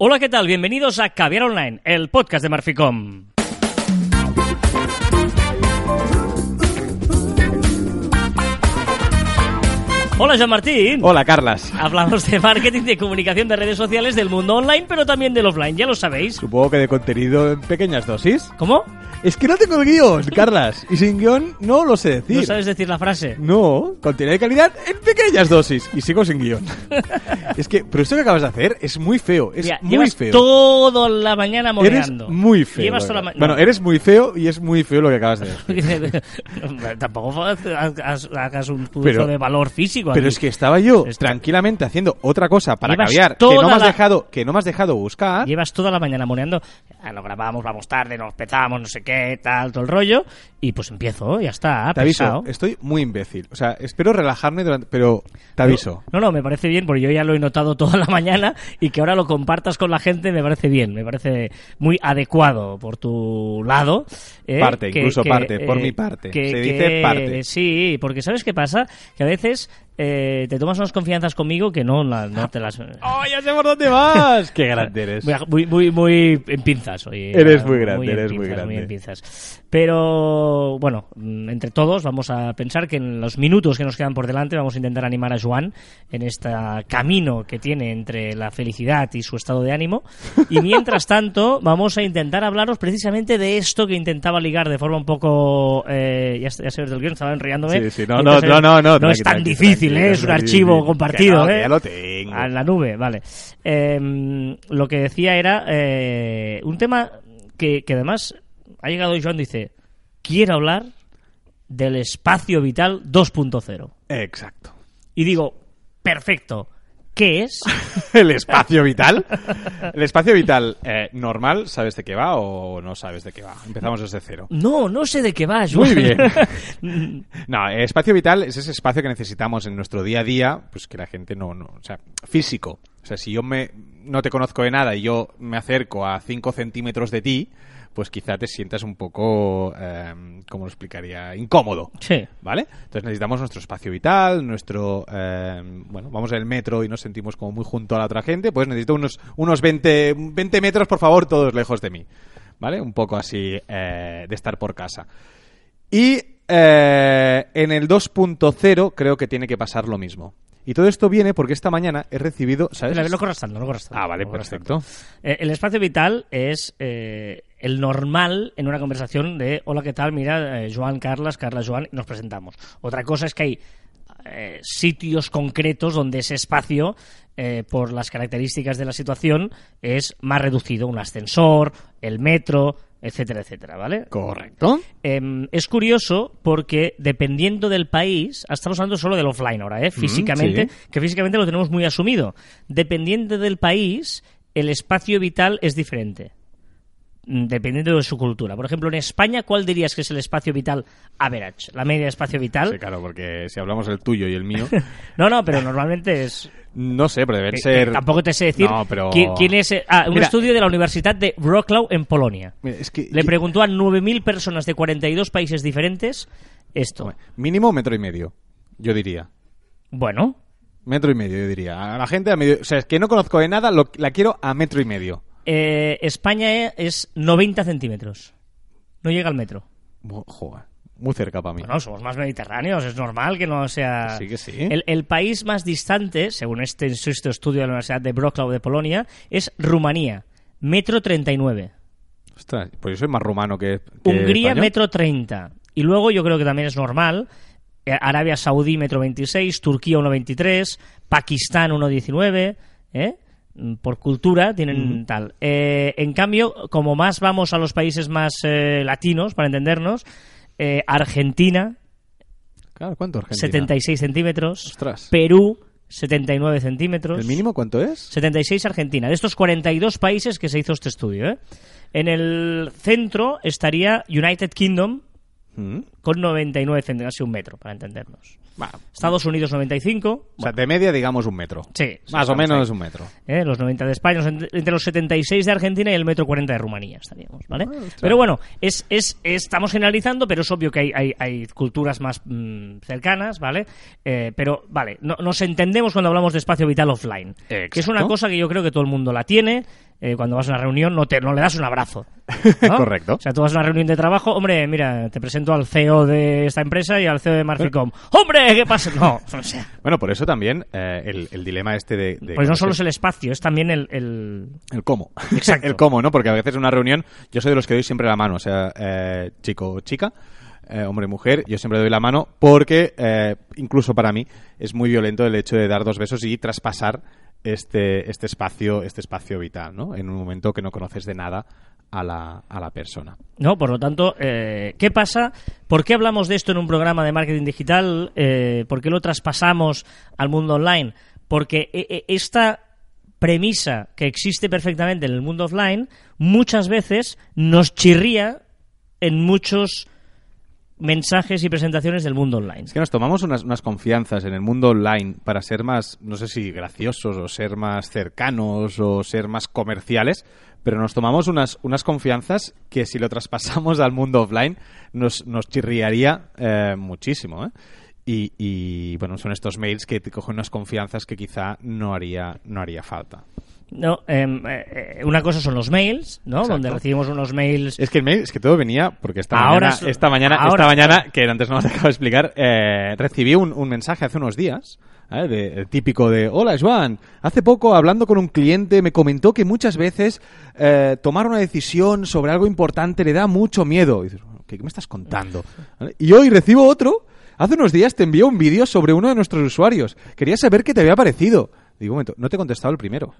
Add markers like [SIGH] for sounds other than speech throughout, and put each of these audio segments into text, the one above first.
Hola, ¿qué tal? Bienvenidos a Caviar Online, el podcast de Marficom. Hola, Jean Martín. Hola, Carlas. Hablamos de marketing, de comunicación de redes sociales, del mundo online, pero también del offline, ya lo sabéis. Supongo que de contenido en pequeñas dosis. ¿Cómo? Es que no tengo el guion, Carlas. Y sin guion no lo sé decir. ¿No sabes decir la frase? No, contenido de calidad en pequeñas dosis. Y sigo sin guion. es que, pero esto que acabas de hacer es muy feo. Es Mira, muy llevas feo. toda la mañana Eres moreando. muy feo. Llevas toda la Bueno, no. eres muy feo y es muy feo lo que acabas de decir. [LAUGHS] Tampoco hagas, un juicio Pero- de valor físico. Pero aquí. es que estaba yo tranquilamente haciendo otra cosa para Llevas caviar que no me has la- dejado, que no me has dejado buscar. Llevas toda la mañana moneando. Ah, lo grabamos, vamos tarde, nos petamos, no sé qué, tal, todo el rollo. Y pues empiezo, ya está, Te aviso, estoy muy imbécil. O sea, espero relajarme durante, pero te aviso. No, no, me parece bien, porque yo ya lo he notado toda la [LAUGHS] mañana y que ahora lo compartas con la gente me parece bien, me parece muy adecuado por tu lado. ¿eh? Parte, incluso parte, por mi parte. Se dice parte. Sí, porque ¿sabes qué pasa? Que a veces eh, te tomas unas confianzas conmigo que no, la- no te las... ¡Oh, ya sé por dónde vas! [LAUGHS] ¡Qué grande eres! Muy, muy, muy en pinzas hoy. Eres muy grande, en eres muy grande. en pinzas. Pero, bueno, mm, entre todos vamos a pensar que en los minutos que nos quedan por delante vamos a intentar animar a Joan en este camino que tiene entre la felicidad y su estado de ánimo. Y [LAUGHS] mientras tanto, vamos a intentar hablaros precisamente de esto que intentaba ligar de forma un poco... Eh, ya, ya sabes del guion, estaba enrollándome. Sí, sí, no, no, no, no, No es tan tranqui, tranqui, ¿eh? es un archivo compartido. No, ¿eh? ya lo tengo. A la nube, vale. Eh, lo que decía era eh, un tema que, que además ha llegado Joan, dice, quiero hablar del espacio vital 2.0. Exacto. Y digo, perfecto, ¿qué es? [LAUGHS] ¿El espacio vital? ¿El espacio vital eh, normal, sabes de qué va o no sabes de qué va? Empezamos desde cero. No, no sé de qué va, Joan. Muy bien. [LAUGHS] [LAUGHS] No, el espacio vital es ese espacio que necesitamos en nuestro día a día, pues que la gente no, no, o sea, físico. O sea, si yo me, no te conozco de nada y yo me acerco a 5 centímetros de ti, pues quizá te sientas un poco, eh, ¿cómo lo explicaría? Incómodo. sí. ¿Vale? Entonces necesitamos nuestro espacio vital, nuestro... eh, bueno, vamos en el metro y nos sentimos como muy junto a la otra gente, pues necesito unos, unos 20, 20 metros, por favor, todos lejos de mí. ¿Vale? Un poco así eh, de estar por casa. Y eh, en el 2.0 creo que tiene que pasar lo mismo. Y todo esto viene porque esta mañana he recibido... ¿Sabes? Corras tanto, no corras tanto, Ah, vale, perfecto. Eh, el espacio vital es eh, el normal en una conversación de hola, ¿qué tal? Mira, eh, Joan, Carlas, Carla, Joan, y nos presentamos. Otra cosa es que hay eh, sitios concretos donde ese espacio, eh, por las características de la situación, es más reducido. Un ascensor, el metro, etcétera, etcétera, ¿vale? Correcto. Em, es curioso porque dependiendo del país, estamos hablando solo del offline ahora, ¿eh? físicamente, sí. que físicamente lo tenemos muy asumido. Dependiendo del país, el espacio vital es diferente. Dependiendo de su cultura. Por ejemplo, en España, ¿cuál dirías que es el espacio vital average? La media de espacio vital. Sí, claro, porque si hablamos el tuyo y el mío... [LAUGHS] No, no, pero normalmente es. No sé, pero deben eh, ser... eh, tampoco te sé decir No, pero... quién, quién es. eh, Ah, un Mira, estudio de la Universidad de Wrocław en Polonia. Es que... Le preguntó a 9.000 personas de 42 países diferentes esto. Mínimo metro y medio, yo diría. Bueno, Metro y medio, yo diría. A la gente a medio... O sea, es que no conozco de nada, lo- la quiero a metro y medio. Eh, España es 90 centímetros. No llega al metro. Joder, muy cerca para mí. Bueno, somos más mediterráneos, es normal que no sea... Sí que sí. El, el país más distante, según este, estudio de la Universidad de Wrocław de Polonia, es Rumanía, metro 39. Ostras, pues yo soy más rumano que... que Hungría, español. metro 30. Y luego yo creo que también es normal. eh, Arabia Saudí, metro 26. Turquía, 1,23. Pakistán, 1,19. ¿eh? Por cultura tienen tal. Eh, en cambio, como más vamos a los países más eh, latinos, para entendernos, eh, Argentina, Claro, ¿cuánto Argentina? 76 centímetros. Ostras. Perú, 79 centímetros. ¿El mínimo cuánto es? 76 Argentina. De estos 42 países que se hizo este estudio. ¿eh? En el centro estaría United Kingdom Mm. Con 99 centímetros, casi un metro, para entendernos. Bueno, Estados Unidos 95. o sea, de media digamos un metro. Sí, Más o menos ahí. un metro. ¿eh? Los 90 de España, entre los 76 de Argentina y el metro 40 de Rumanía estaríamos, ¿vale? Ah, pero bueno, es, es, estamos generalizando, pero es obvio que hay, hay, hay culturas más mm, cercanas, ¿vale? Eh, pero, vale, no- nos entendemos cuando hablamos de espacio vital offline, que es una cosa que yo creo que todo el mundo la tiene, eh, cuando vas a una reunión no, te, no le das un abrazo. ¿no? [LAUGHS] Correcto. O sea, tú vas a una reunión de trabajo, hombre, mira, te presento al CEO de esta empresa y al CEO de Marficom. ¡Hombre, qué pasa! No, [LAUGHS] o sea, Bueno, por eso también eh, el, el dilema este de... de pues no solo es el espacio, es también el... el- El cómo. Exacto. [LAUGHS] el cómo, ¿no? Porque a veces en una reunión yo soy de los que doy siempre la mano. O sea, eh, chico o chica, eh, hombre o mujer, yo siempre doy la mano porque eh, incluso para mí es muy violento el hecho de dar dos besos y traspasar este, este espacio este espacio vital, ¿no? En un momento que no conoces de nada a la, a la persona. ¿No? Por lo tanto, eh, ¿qué pasa? ¿Por qué hablamos de esto en un programa de marketing digital? Eh, ¿Por qué lo traspasamos al mundo online? Porque eh, eh, esta premisa que existe perfectamente en el mundo offline muchas veces nos chirría en muchos mensajes y presentaciones del mundo online. Es que nos tomamos unas, unas confianzas en el mundo online para ser más, no sé si graciosos o ser más cercanos o ser más comerciales, pero nos tomamos unas, unas confianzas que si lo traspasamos [LAUGHS] al mundo offline nos, nos chirriaría eh, muchísimo. ¿eh? Y, y, bueno, son estos mails que te cogen unas confianzas que quizá no haría, no haría falta. No, em, eh, eh, una cosa son los mails, ¿no? Exacto. Donde recibimos unos mails Es que el mail, es que todo venía, porque esta Ahora mañana, es- esta mañana, ahora- esta mañana, que antes no os [LAUGHS] acabo de explicar, eh, recibí un, un mensaje hace unos días, ¿eh? el típico de, hola Joan, hace poco hablando con un cliente me comentó que muchas veces eh, tomar una decisión sobre algo importante le da mucho miedo. Y dices, ¿qué, me estás contando? Y hoy recibo otro, hace unos días te envió un vídeo sobre uno de nuestros usuarios, quería saber qué te había parecido. Digo, un momento, no te he contestado el primero.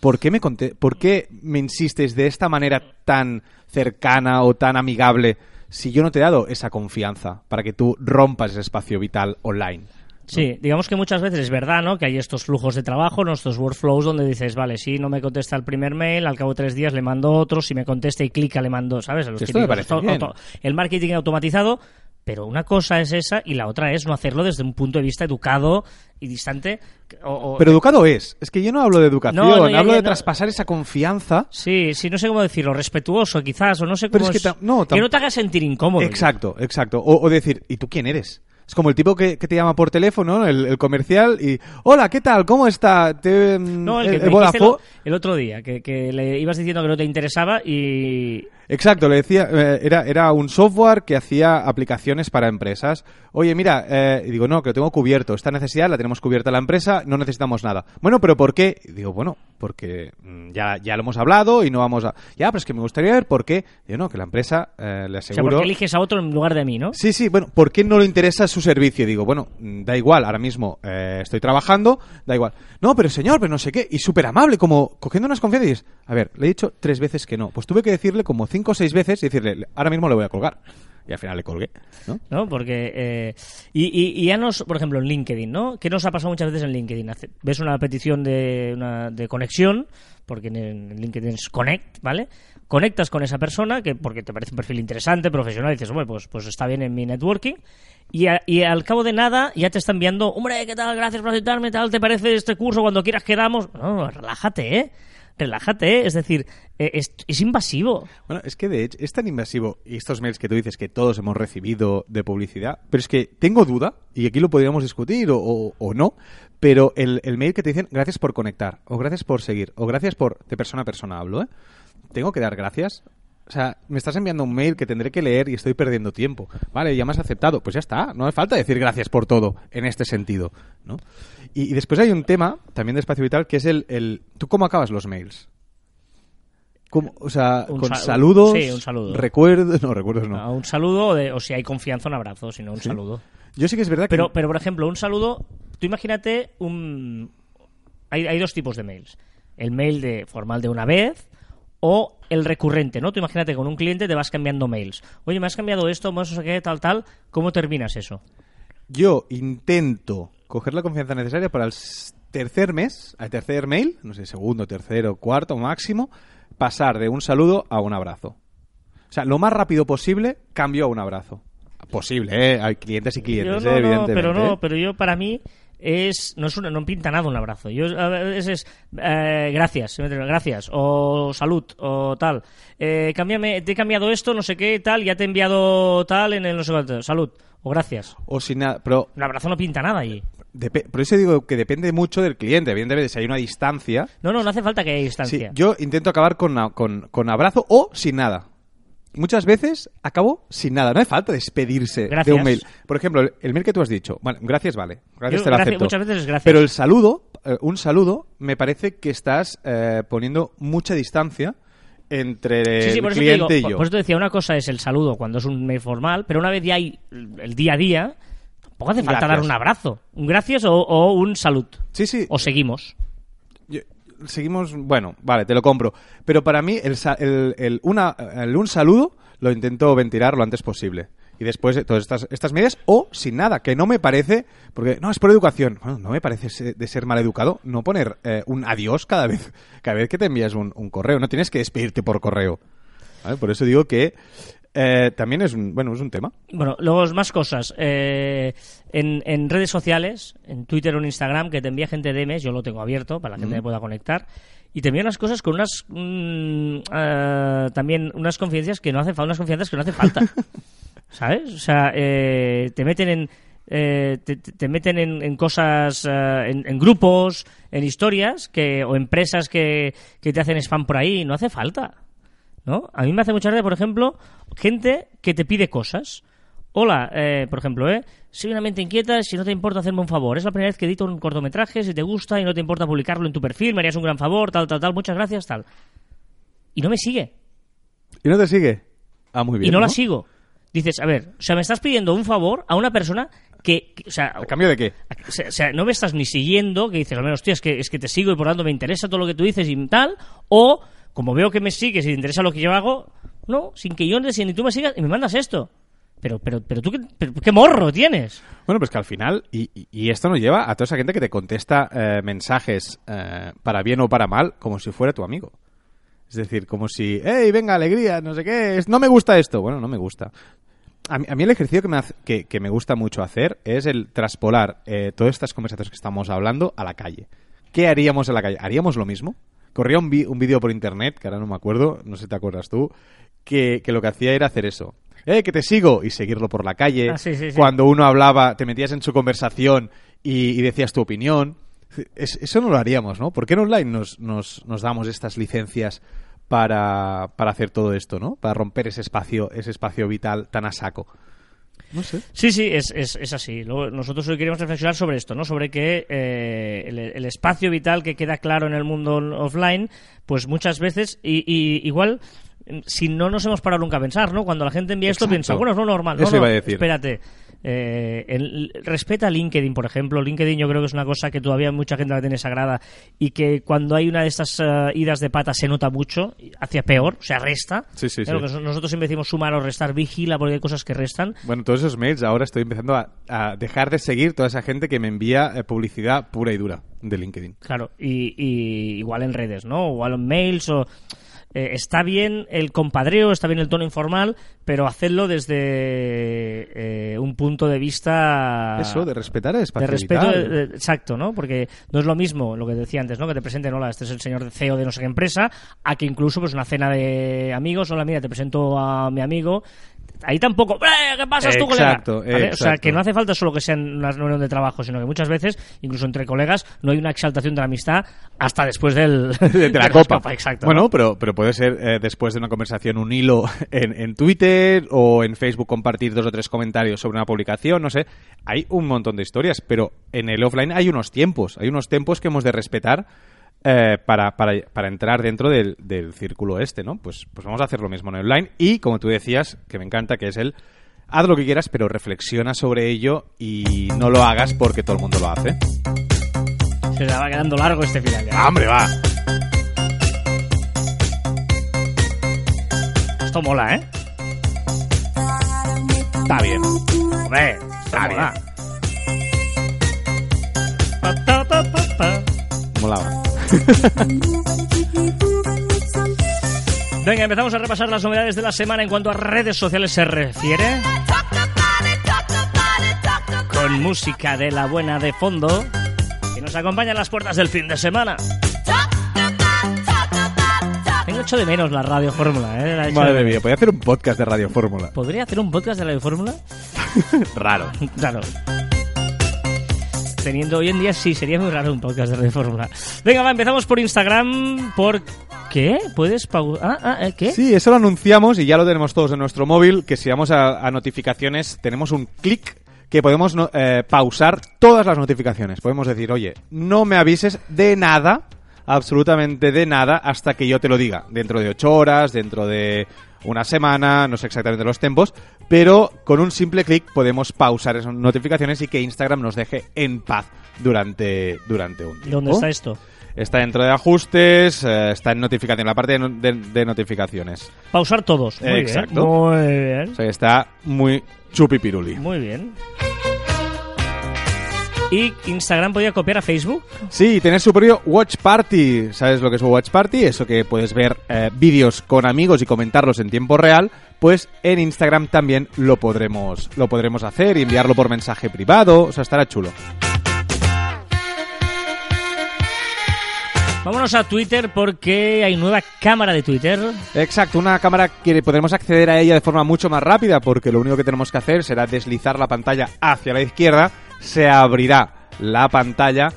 ¿Por qué, me ¿Por qué me insistes de esta manera tan cercana o tan amigable si yo no te he dado esa confianza para que tú rompas ese espacio vital online? Sí, digamos que muchas veces es verdad, ¿no? Que hay estos flujos de trabajo, ¿no? estos workflows donde dices, vale, si no me contesta el primer mail, al cabo de tres días le mando otro, si me contesta y clica le mando, ¿sabes? A los Esto me típicos parece auto- bien. el marketing automatizado, pero una cosa es esa y la otra es no hacerlo desde un punto de vista educado y distante. o- o- Pero educado es. Es que yo no hablo de educación, No, no, ya- hablo ya de no. traspasar esa confianza. Sí, sí, no sé cómo decirlo, respetuoso quizás, o no sé Pero cómo es que ta- no, tam- que no te haga sentir incómodo. Exacto, exacto. O, o decir, ¿y tú quién eres? Es como el tipo que, que te llama por teléfono, el, el comercial, y hola, ¿qué tal? ¿Cómo está? Te, No, el que el- me el Vodafone- otro día, que, que le ibas diciendo que no te interesaba y... Exacto, le decía, eh, era, era un software que hacía aplicaciones para empresas. Oye, mira, eh, y digo, no, que lo tengo cubierto. Esta necesidad la tenemos cubierta la empresa, no necesitamos nada. Bueno, pero ¿por qué? Y digo, bueno, porque mm, ya, ya lo hemos hablado y no vamos a... Ya, pero es que me gustaría ver por qué. Digo, no, que la empresa eh, le O sea, aseguro... porque eliges a otro en lugar de mí, ¿no? Sí, sí, bueno, ¿por qué no le interesa su servicio? Digo, bueno, mm, da igual, ahora mismo eh, estoy trabajando, da igual. No, pero señor, pero no sé qué, y súper amable, como cogiendo unas confianzas y dices, a ver, le he dicho tres veces que no. Pues tuve que decirle como cinco o seis veces y decirle, ahora mismo le voy a colgar. Y al final le colgué, ¿no? ¿no? Porque, eh, y, y- y ya nos, por ejemplo, en LinkedIn, ¿no? ¿Qué nos ha pasado muchas veces en LinkedIn? Ves una petición de, una, de conexión, porque en LinkedIn es connect, ¿vale? Conectas con esa persona, que porque te parece un perfil interesante, profesional, y dices, bueno, pues, pues está bien en mi networking, y, a- y al cabo de nada ya te está enviando, hombre, ¿qué tal? Gracias por aceptarme, tal, ¿te parece este curso? Cuando quieras quedamos. No, relájate, ¿eh? Relájate, ¿eh? es decir, eh, es, invasivo. Bueno, es que de hecho es tan invasivo y estos mails que tú dices que todos hemos recibido de publicidad, pero es que tengo duda, y aquí lo podríamos discutir o, o- o no, pero el, el mail que te dicen gracias por conectar, o gracias por seguir, o gracias por... de persona a persona hablo, ¿eh? ¿Tengo que dar gracias? O sea, me estás enviando un mail que tendré que leer y estoy perdiendo tiempo. Vale, ya me has aceptado. Pues ya está. No hace falta decir gracias por todo en este sentido, ¿no? Y, y después hay un tema, también de espacio vital, que es el... el ¿Tú cómo acabas los mails? ¿Cómo? O sea, Un con sal- saludos, sí, un saludo. recuerdos, no, recuerdos no. A un saludo, o, de- o si hay confianza, un abrazo, si no, un saludo. Yo sí que es verdad que... Pero, pero, por ejemplo, un saludo, tú imagínate un... Hay, hay dos tipos de mails. El mail de formal de una vez o el recurrente, ¿no? Tú imagínate con un cliente te vas cambiando mails. Oye, me has cambiado esto, no sé qué, tal, tal. ¿Cómo terminas eso? Yo intento coger la confianza necesaria para el tercer mes, al tercer mail, no sé, segundo, tercero, cuarto máximo, pasar de un saludo a un abrazo. O sea, lo más rápido posible, cambio a un abrazo. Posible, ¿eh? Hay clientes y clientes, Yo ¿eh? no, evidentemente. pero no, pero yo para mí es no es una, no pinta nada un abrazo. Yo a veces es eh, gracias, gracias o salud o tal. Eh, cámbiame, te he cambiado esto, no sé qué, tal, ya te he enviado tal en el no sé cuánto. Salud o gracias. O sin nada, pero Un abrazo no pinta nada allí. Por eso digo que depende mucho del cliente. Evidentemente, si hay una distancia. No, no, no hace falta que haya Sí, distancia. yo intento acabar con, con, con abrazo o sin nada. Muchas veces acabo sin nada. No hace falta despedirse Gracias. de un mail. Por ejemplo, el, el mail que tú has dicho. Bueno, gracias, vale. Gracias, Yo, te lo gracias- acepto. muchas veces es gracias. Pero el saludo, eh, un saludo, me parece que estás eh, poniendo mucha distancia entre Sí, sí, el cliente digo, y yo. por eso te decía, una cosa es el saludo cuando es un mail formal, pero una vez ya hay el día a día, tampoco hace falta Gracias. dar un abrazo. Un gracias o, o un salud. Sí, sí. O seguimos. Seguimos, bueno, vale, te lo compro. Pero para mí, el, el, el un saludo lo intento ventilar lo antes posible. Y después de todas estas, estas medidas, o sin nada, que no me parece, porque no, es por educación. Bueno, no me parece de ser mal educado no poner eh, un adiós cada vez, [LAUGHS] cada vez que te envías un, correo. No tienes que despedirte por correo. Por eso digo que eh, también es un, bueno, es un tema. Bueno, luego más cosas. Eh, en, en redes sociales, en Twitter o en Instagram, que te envía gente DMs, yo lo tengo abierto para la gente que pueda conectar. Y te envía unas cosas con unas. mm, eh, también unas confidencias que no hace falta. Unas confianzas que no hace falta. [LAUGHS] ¿Sabes? O sea, eh, te meten en. eh, te, te- te meten en, en cosas, eh, en, en grupos, en historias, que, o empresas que, que te hacen spam por ahí. No hace falta. ¿No? A mí me hace mucha gracia, por ejemplo, gente que te pide cosas. Hola, eh, por ejemplo, ¿eh? Soy una mente inquieta, si no te importa hacerme un favor. Es la primera vez que edito un cortometraje, si te gusta y no te importa publicarlo en tu perfil, me harías un gran favor, tal, tal, tal, muchas gracias, tal. Y no me sigue. ¿Y no te sigue? Ah, muy bien. y no, la sigo. Dices, a ver, o sea, me estás pidiendo un favor a una persona que, que- o sea, ¿A cambio de qué? o sea, o sea, no me estás ni siguiendo, que dices, al menos, tío, es que, es que te sigo y por tanto me interesa todo lo que tú dices y tal, o como veo que me sigues y te interesa lo que yo hago, no, sin que yo ni tú me sigas y me mandas esto. Pero, pero, pero tú, qué, ¿qué morro tienes? Bueno, pues que al final, y, esto nos lleva a toda esa gente que te contesta eh, mensajes eh, para bien o para mal, como si fuera tu amigo. Es decir, como si, hey, venga, alegría, no sé qué, es- no me gusta esto. Bueno, no me gusta. A mí, a el ejercicio que me, hace- que me gusta mucho hacer es el traspolar eh, todas estas conversaciones que estamos hablando a la calle. ¿Qué haríamos en la calle? ¿Haríamos lo mismo? Corría un, vi- un vídeo por internet, que ahora no me acuerdo, no sé si te acuerdas tú, que, que lo que hacía era hacer eso. ¡Eh, que te sigo! Y seguirlo por la calle. Ah, sí, sí, sí. Cuando uno hablaba, te metías en su conversación y, y decías tu opinión. Es- eso no lo haríamos, ¿no? ¿Por qué en online nos, nos, nos damos estas licencias para, para hacer todo esto, ¿no? Para romper ese espacio, ese espacio vital tan a saco. No sé. Sí, sí, es, es, es así. Luego, nosotros hoy queremos reflexionar sobre esto, ¿no? Sobre que eh, el, el espacio vital que queda claro en el mundo offline, pues muchas veces, y, y igual, si no nos hemos parado nunca a pensar, ¿no? Cuando la gente envía esto, piensa, bueno, es lo normal. No, Eso no, iba a decir. Espérate. Eh, el- respeta LinkedIn, por ejemplo. LinkedIn yo creo que es una cosa que todavía mucha gente la tiene sagrada y que cuando hay una de estas eh, idas de pata se nota mucho, hacia peor, o sea, resta. Sí, sí, sí. que nosotros siempre decimos sumar o restar, vigila porque hay cosas que restan. Bueno, todos esos mails ahora estoy empezando a, a dejar de seguir toda esa gente que me envía eh, publicidad pura y dura de LinkedIn. Claro, y, y igual en redes, ¿no? Igual en mails o... eh, está bien el compadreo, está bien el tono informal, pero hacerlo desde eh, un punto de vista... Eso, de respetar el espacio de respeto, vital. de- de- exacto, ¿no? Porque no es lo mismo lo que decía antes, ¿no? Que te presenten, hola, este es el señor CEO de no sé qué empresa, a que incluso pues una cena de amigos, hola, mira, te presento a mi amigo. Ahí tampoco, "Eh, ¿qué pasas tú, colega? Exacto. O sea, que no hace falta solo que sean una reunión de trabajo, sino que muchas veces, incluso entre colegas, no hay una exaltación de la amistad hasta después del, [LAUGHS] de la copa. Exacto. Bueno, ¿no? pero, pero puede ser eh, después de una conversación un hilo [LAUGHS] en, en Twitter o en Facebook compartir dos o tres comentarios sobre una publicación, no sé. Hay un montón de historias, pero en el offline hay unos tiempos, hay unos tiempos que hemos de respetar eh, para, para, para entrar dentro del, del círculo este, ¿no? Pues, pues vamos a hacer lo mismo en el online y, como tú decías, que me encanta, que es el haz lo que quieras, pero reflexiona sobre ello y no lo hagas porque todo el mundo lo hace. Se le va quedando largo este final. ya. ¡Ah, hombre, va! Esto mola, ¿eh? Está bien. Hombre, está pa. Molaba. Venga, empezamos a repasar las novedades de la semana en cuanto a redes sociales se refiere. Con música de la buena de fondo. Que nos acompaña en las puertas del fin de semana. Tengo hecho de menos la radio fórmula, ¿eh? La he Madre mía, podría hacer un podcast de Radio Fórmula. ¿Podría hacer un podcast de radio fórmula? [LAUGHS] Raro. Claro. Teniendo hoy en día sí, sería muy raro un podcast de Fórmula. Venga, va, empezamos por Instagram, por... ¿Qué? ¿Puedes pausar? Ah, ah, ¿qué? Sí, eso lo anunciamos y ya lo tenemos todos en nuestro móvil, que si vamos a, notificaciones tenemos un clic que podemos eh, pausar todas las notificaciones. Podemos decir, oye, no me avises de nada, absolutamente de nada, hasta que yo te lo diga. Dentro de ocho horas, dentro de una semana, no sé exactamente los tiempos, pero con un simple clic podemos pausar esas notificaciones y que Instagram nos deje en paz durante, durante un tiempo. ¿Dónde está esto? Está dentro de ajustes, eh, está en notificación, la parte de, de- de notificaciones. Pausar todos. Muy Exacto. bien. Muy bien. O sea que está muy chupipiruli. Muy bien. ¿Y Instagram podía copiar a Facebook? Sí, tener su propio Watch Party. ¿Sabes lo que es un Watch Party? Eso que puedes ver eh, vídeos con amigos y comentarlos en tiempo real. Pues en Instagram también lo podremos, lo podremos hacer y enviarlo por mensaje privado. O sea, estará chulo. Vámonos a Twitter porque hay nueva cámara de Twitter. Exacto, una cámara que podremos acceder a ella de forma mucho más rápida porque lo único que tenemos que hacer será deslizar la pantalla hacia la izquierda, se abrirá la pantalla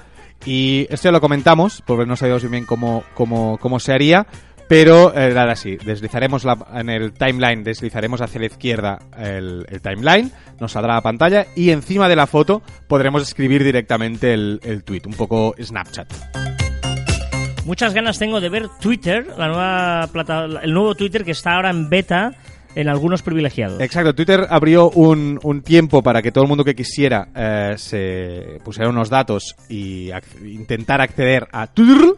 y esto ya lo comentamos porque no sabíamos bien cómo, cómo, cómo se haría, pero eh, ahora sí, deslizaremos la- en el timeline, deslizaremos hacia la izquierda el, el timeline, nos saldrá la pantalla y encima de la foto podremos escribir directamente el, el tweet, un poco Snapchat. Muchas ganas tengo de ver Twitter, la nueva plata, el nuevo Twitter que está ahora en beta en algunos privilegiados. Exacto, Twitter abrió un, un tiempo para que todo el mundo que quisiera eh, se pusiera unos datos y ac- intentar acceder a Twitter.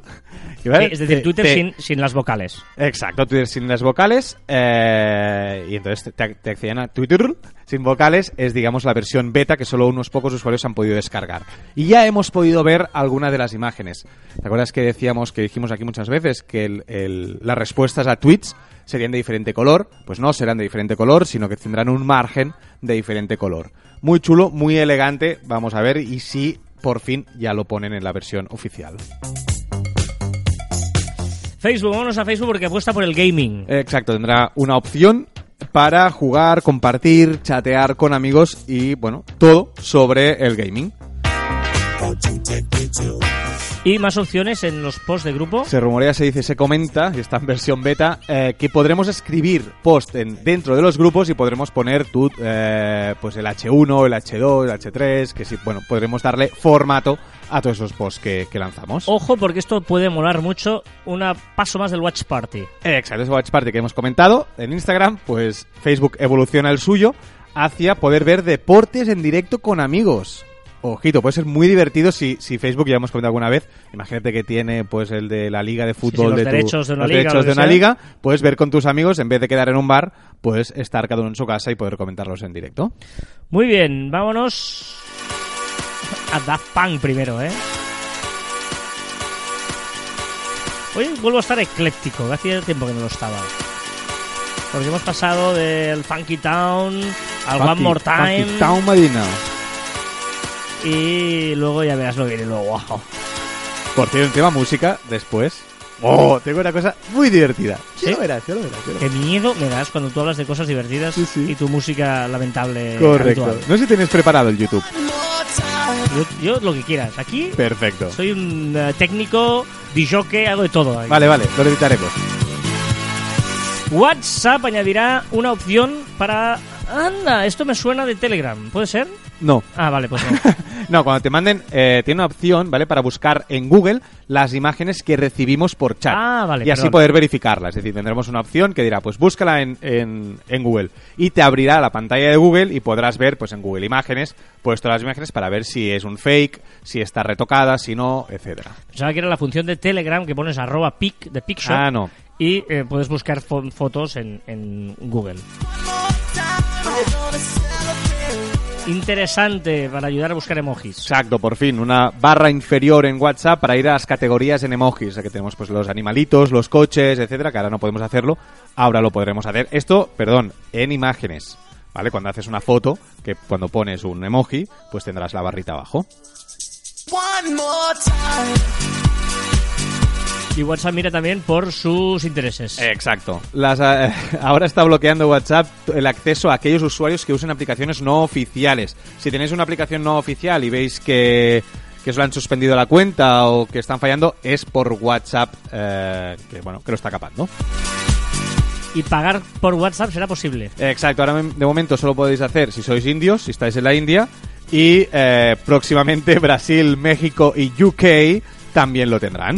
Es decir, Te- Twitter te- sin, sin las vocales. Exacto, Twitter sin las vocales. eh, y entonces te, te accedían a Twitter sin vocales. Es, digamos, la versión beta que solo unos pocos usuarios han podido descargar. Y ya hemos podido ver algunas de las imágenes. ¿Te acuerdas que decíamos, que dijimos aquí muchas veces, que el- el- las respuestas a tweets serían de diferente color? Pues no serán de diferente color, sino que tendrán un margen de diferente color. Muy chulo, muy elegante. Vamos a ver y si por fin ya lo ponen en la versión oficial. Facebook, vámonos a Facebook porque apuesta por el gaming. Exacto, tendrá una opción para jugar, compartir, chatear con amigos y, bueno, todo sobre el gaming. Y más opciones en los posts de grupo. Se rumorea, se dice, se comenta, y está en versión beta, eh, que podremos escribir post en- dentro de los grupos y podremos poner tu, eh, pues el H1, el H2, el H3, que sí, bueno, podremos darle formato a todos esos posts que, que lanzamos. Ojo porque esto puede molar mucho. Un paso más del Watch Party. Exacto, ese Watch Party que hemos comentado en Instagram, pues Facebook evoluciona el suyo hacia poder ver deportes en directo con amigos. Ojito, puede ser muy divertido si, si Facebook, ya hemos comentado alguna vez, imagínate que tiene pues el de la liga de fútbol los de tu- derechos de una los liga, derechos de una liga, puedes ver con tus amigos, en vez de quedar en un bar, pues estar cada uno en su casa y poder comentarlos en directo. Muy bien, vámonos a Daft Punk primero, ¿eh? Hoy vuelvo a estar ecléctico, que hacía tiempo que no lo estaba. Porque hemos pasado del Funky Town al One More Time Funky Town Madina. Y luego ya verás lo que viene luego. Por cierto, en tema música, después... Oh, tengo una cosa muy divertida. ¿Sí? Ya lo verás, ya lo verás. ya lo Qué miedo me das cuando tú hablas de cosas divertidas Sí, sí. y tu música lamentable Correcto. habitual. No sé si tienes preparado el YouTube. Yo, yo lo que quieras. Aquí Perfecto. soy un eh, técnico, disjockey, hago de todo. ahí. Vale, vale, lo editaremos. WhatsApp añadirá una opción para... Anda, esto me suena de Telegram. ¿Puede ser? No. Ah, vale, pues no. [LAUGHS] No, cuando te manden, eh, tiene una opción, ¿vale? Para buscar en Google las imágenes que recibimos por chat. Ah, vale, Y así perdón. poder verificarlas. Es decir, tendremos una opción que dirá, pues búscala en, en, en Google. Y te abrirá la pantalla de Google y podrás ver, pues en Google Imágenes, pues todas las imágenes para ver si es un fake, si está retocada, si no, etcétera. Pensaba que era la función de Telegram que pones arroba pic de picshot Ah, no. y eh, puedes buscar fo- fotos en, en Google. Interesante para ayudar a buscar emojis. Exacto, por fin, una barra inferior en WhatsApp para ir a las categorías en emojis. Que tenemos pues los animalitos, los coches, etcétera, que ahora no podemos hacerlo, ahora lo podremos hacer. Esto, perdón, en imágenes. ¿Vale? Cuando haces una foto, que cuando pones un emoji, pues tendrás la barrita abajo. One more time. Y WhatsApp mira también por sus intereses. Exacto. Las, eh, [LAUGHS] ahora está bloqueando WhatsApp el acceso a aquellos usuarios que usen aplicaciones no oficiales. Si tenéis una aplicación no oficial y veis que que os lo han suspendido la cuenta o que están fallando es por WhatsApp, eh, que bueno, que lo está capando. Y pagar por WhatsApp será posible. Exacto, ahora de momento solo podéis hacer si sois indios, si estáis en la India, y eh, próximamente Brasil, México y UK también lo tendrán.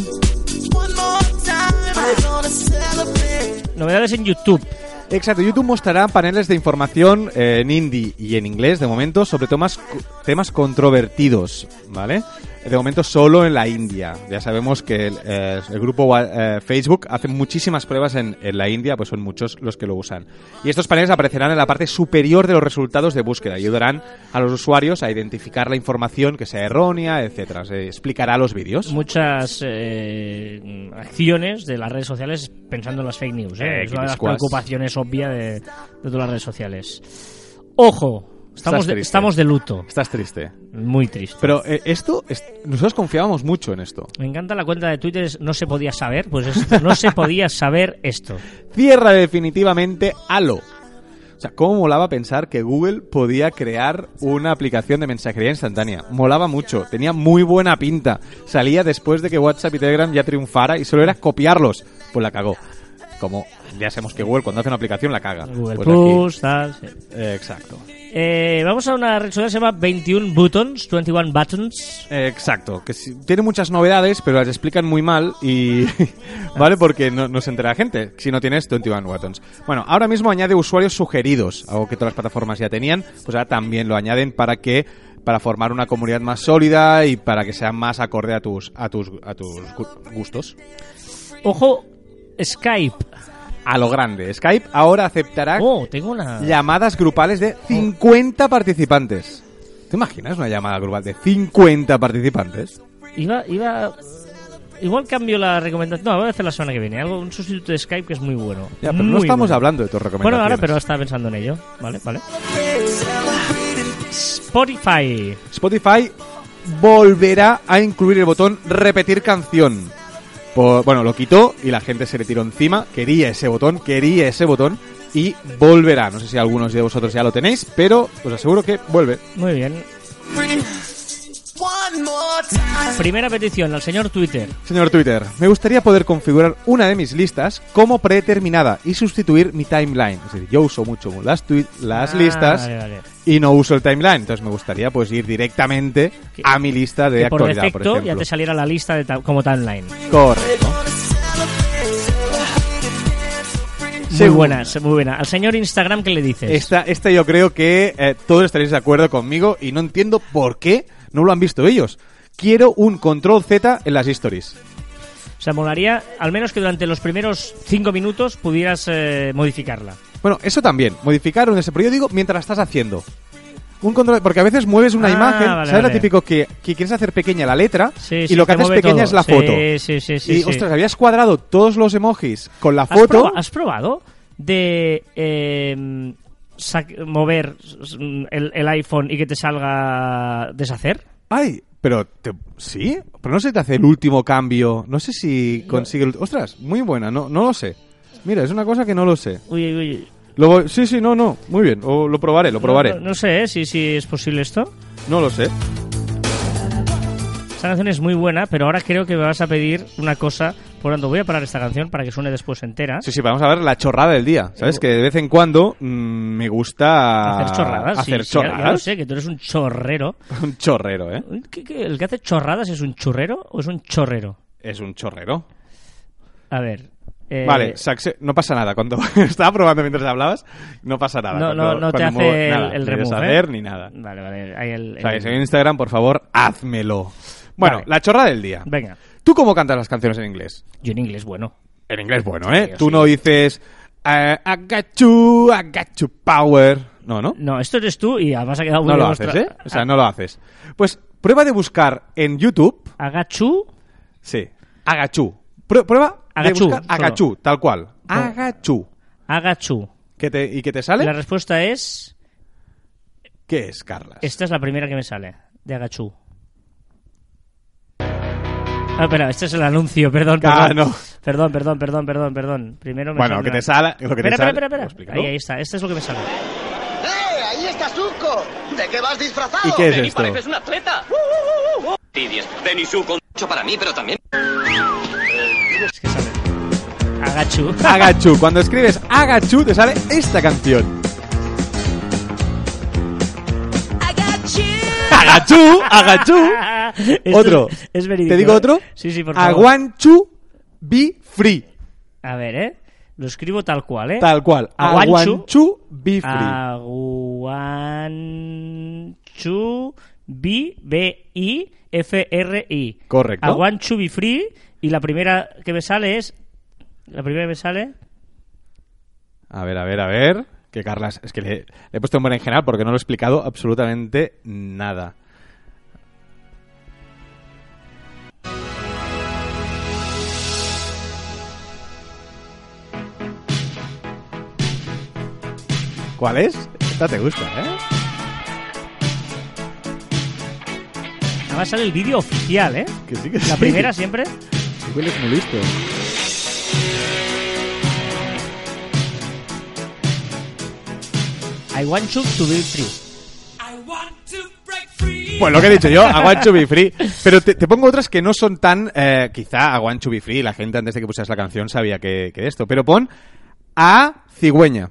Novedades en YouTube. Exacto, YouTube mostrará paneles de información eh, en hindi y en inglés de momento sobre temas, temas controvertidos, ¿vale? De momento solo en la India. Ya sabemos que el, eh, el grupo eh, Facebook hace muchísimas pruebas en, en la India, pues son muchos los que lo usan. Y estos paneles aparecerán en la parte superior de los resultados de búsqueda y ayudarán a los usuarios a identificar la información que sea errónea, etcétera. Se explicará los vídeos. Muchas eh, acciones de las redes sociales pensando en las fake news. ¿eh? Eh, es una de las preocupaciones obvias de, de todas las redes sociales. Ojo, estamos de, estamos de luto. Estás triste. Muy triste. Pero eh, esto, es- nosotros confiábamos mucho en esto. Me encanta la cuenta de Twitter, es no se podía saber, pues esto, no se podía saber esto. [LAUGHS] Cierra definitivamente Halo. O sea, cómo molaba pensar que Google podía crear una aplicación de mensajería instantánea. Molaba mucho, tenía muy buena pinta. Salía después de que WhatsApp y Telegram ya triunfara y solo era copiarlos. Pues la cagó. Como ya sabemos que Google cuando hace una aplicación la caga. Google Pues Plus, tal. sí. Eh, exacto. Eh, vamos a una red social que se llama 21 Buttons, 21 Buttons. Eh, Exacto, que sí- tiene muchas novedades, pero las explican muy mal y... [LAUGHS] ¿Vale? Porque no, no se entera la gente si no tienes 21 buttons. Bueno, ahora mismo añade usuarios sugeridos, algo que todas las plataformas ya tenían, pues ahora también lo añaden para que para formar una comunidad más sólida y para que sea más acorde a tus a tus a tus gu- gustos. Ojo, Skype. A lo grande, Skype ahora aceptará Oh, tengo una... llamadas grupales de 50 participantes. ¿Te imaginas una llamada grupal de 50 participantes? Iba, iba... Igual cambio la recomendación. No, voy a hacer la semana que viene. Algo, un sustituto de Skype que es muy bueno. Ya, pero no Muy estamos bueno. hablando de tus recomendaciones. Bueno, ahora, pero estaba pensando en ello. Vale, vale. Spotify. Spotify volverá a incluir el botón repetir canción. Por- bueno, lo quitó y la gente se le tiró encima. Quería ese botón, quería ese botón y volverá. No sé si algunos de vosotros ya lo tenéis, pero os aseguro que vuelve. Muy bien. One more time. Primera petición al señor Twitter. Señor Twitter, me gustaría poder configurar una de mis listas como predeterminada y sustituir mi timeline. Es decir, yo uso mucho las, las Ah, listas vale, vale. y no uso el timeline. Entonces me gustaría pues ir directamente Que- a mi lista de Que por actualidad, defecto por ya ejemplo. te saliera la lista de ta- como timeline. Correcto. Muy buena, muy buena. Al señor Instagram, ¿qué le dices? Esta, esta yo creo que eh, todos estaréis de acuerdo conmigo y no entiendo por qué no lo han visto ellos. Quiero un control Z en las stories. O sea, molaría al menos que durante los primeros cinco minutos pudieras eh, modificarla. Bueno, eso también, modificar un ese, pero yo digo mientras estás haciendo. Un control, porque a veces mueves una Ah, imagen, vale, ¿sabes lo típico que, que quieres hacer pequeña la letra Sí, y sí, lo que haces pequeña todo. es la Sí, foto? sí, sí, sí, y ostras, habías cuadrado todos los emojis con la ¿Has, foto. proba- has probado de eh, sac- mover el, el iPhone y que te salga deshacer? Ay, pero te- sí, pero no se te hace el último cambio. No sé si consigue el, ostras, muy buena, no no lo sé. Mira, es una cosa que no lo sé. Uy, uy, Lo voy- sí, sí, no, no, muy bien, o lo probaré, lo probaré. No, no sé eh, si, si es posible esto. No lo sé. Esta canción es muy buena, pero ahora creo que me vas a pedir una cosa. Por lo tanto, voy a parar esta canción para que suene después entera. Sí, sí, vamos a ver la chorrada del día. ¿Sabes? Que de vez en cuando mm, me gusta Hacer chorradas. Hacer sí, sí, ya- chorradas. ya lo sé, que tú eres un chorrero. [LAUGHS] Un chorrero, ¿eh? ¿Qué- qué? ¿El que hace chorradas es un churrero o es un chorrero? Es un chorrero. A ver. eh, Vale, saxe- no pasa nada. Cuando [LAUGHS] estaba probando mientras hablabas, no pasa nada. No, Cuando- no, no te hace muevo- el, nada, el ni remove, deshacer ¿eh? ni nada. Vale, vale. Ahí el, O sea, el- en Instagram, por favor, házmelo. Bueno, Vale. la chorrada del día. Venga. ¿Tú cómo cantas las canciones en inglés? Yo en inglés, bueno. En inglés, bueno, ¿eh? Sí, Tú sí. no dices eh, I got you, I got you power. No, ¿no? No, esto eres tú y además ha quedado muy No lo haces, ¿eh? O sea, no lo haces. Pues prueba de buscar en YouTube. Agachu. Sí. Agachú. Prue- Prueba Agachú, de buscar solo. Agachú, tal cual. Agachú. Agachu. ¿Qué te, ¿Y qué te sale? la respuesta es... ¿Qué es, Carlas? Esta es la primera que me sale, de Agachu. Ah, espera, este es el anuncio, perdón, Ah, perdón. no. Perdón, perdón, perdón, perdón, perdón. Primero me Bueno, saldrá- que te sale... Lo que te Espera, espera, sale- espera, espera. Explícalo. Ahí, ahí está, este es lo que me sale. ¡Eh! ¡Ahí está Zuko! ¿De qué vas disfrazado? ¿Y qué es esto? pareces un atleta. Y 10. Benisu con 8 para mí, pero también. Es que sale. Agachu. [LAUGHS] Agachu. Cuando escribes Agachu te sale esta canción. Agachu, Agachu. [LAUGHS] Esto Otro. Es, es verídico. ¿Te digo otro? Sí, sí, por I favor. want to be free. A ver, ¿eh? Lo escribo tal cual, ¿eh? Tal cual. I want to be free. Ah. Aguanchu B B I F R I. Correcto. Aguanchu be free y la primera que me sale es la primera que me sale A ver, a ver, a ver. Que Carlas, es que le, le he puesto en general porque no lo he explicado absolutamente nada. ¿Cuál es? Esta te gusta, ¿eh? Además sale el vídeo oficial, ¿eh? Que sí, que La sí. primera siempre. Igual es muy listo. I want you to be free. I want to break free. Pues lo que he dicho yo, I want to be free. Pero te, te pongo otras que no son tan... eh, quizá I want to be free, la gente antes de que pusieras la canción sabía que, que esto. Pero pon a cigüeña.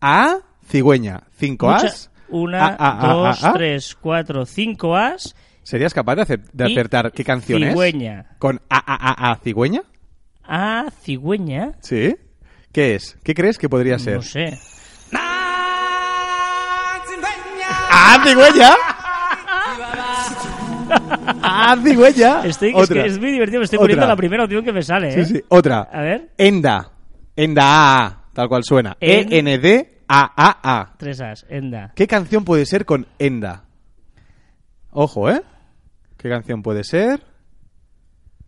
A cigüeña. Cinco Mucha- as. Una, A, a, a, dos, a, a. tres, cuatro, cinco as. ¿Serías capaz de, acer- de acertar qué canción cigüeña. es? ¿Con a, a, a, a cigüeña? A cigüeña. Sí. ¿Qué es? ¿Qué crees que podría ser? No sé. ¡Ah, cigüeña! ¡Ah, [LAUGHS] cigüeña! Estoy, es, que es muy divertido, me estoy Otra. poniendo la primera opción que me sale, ¿eh? Sí, sí. Otra. A ver, Enda. Enda A, A, tal cual suena. En- E-N-D-A-A-A. tres as, enda. ¿Qué canción puede ser con Enda? Ojo, ¿eh? ¿Qué canción puede ser?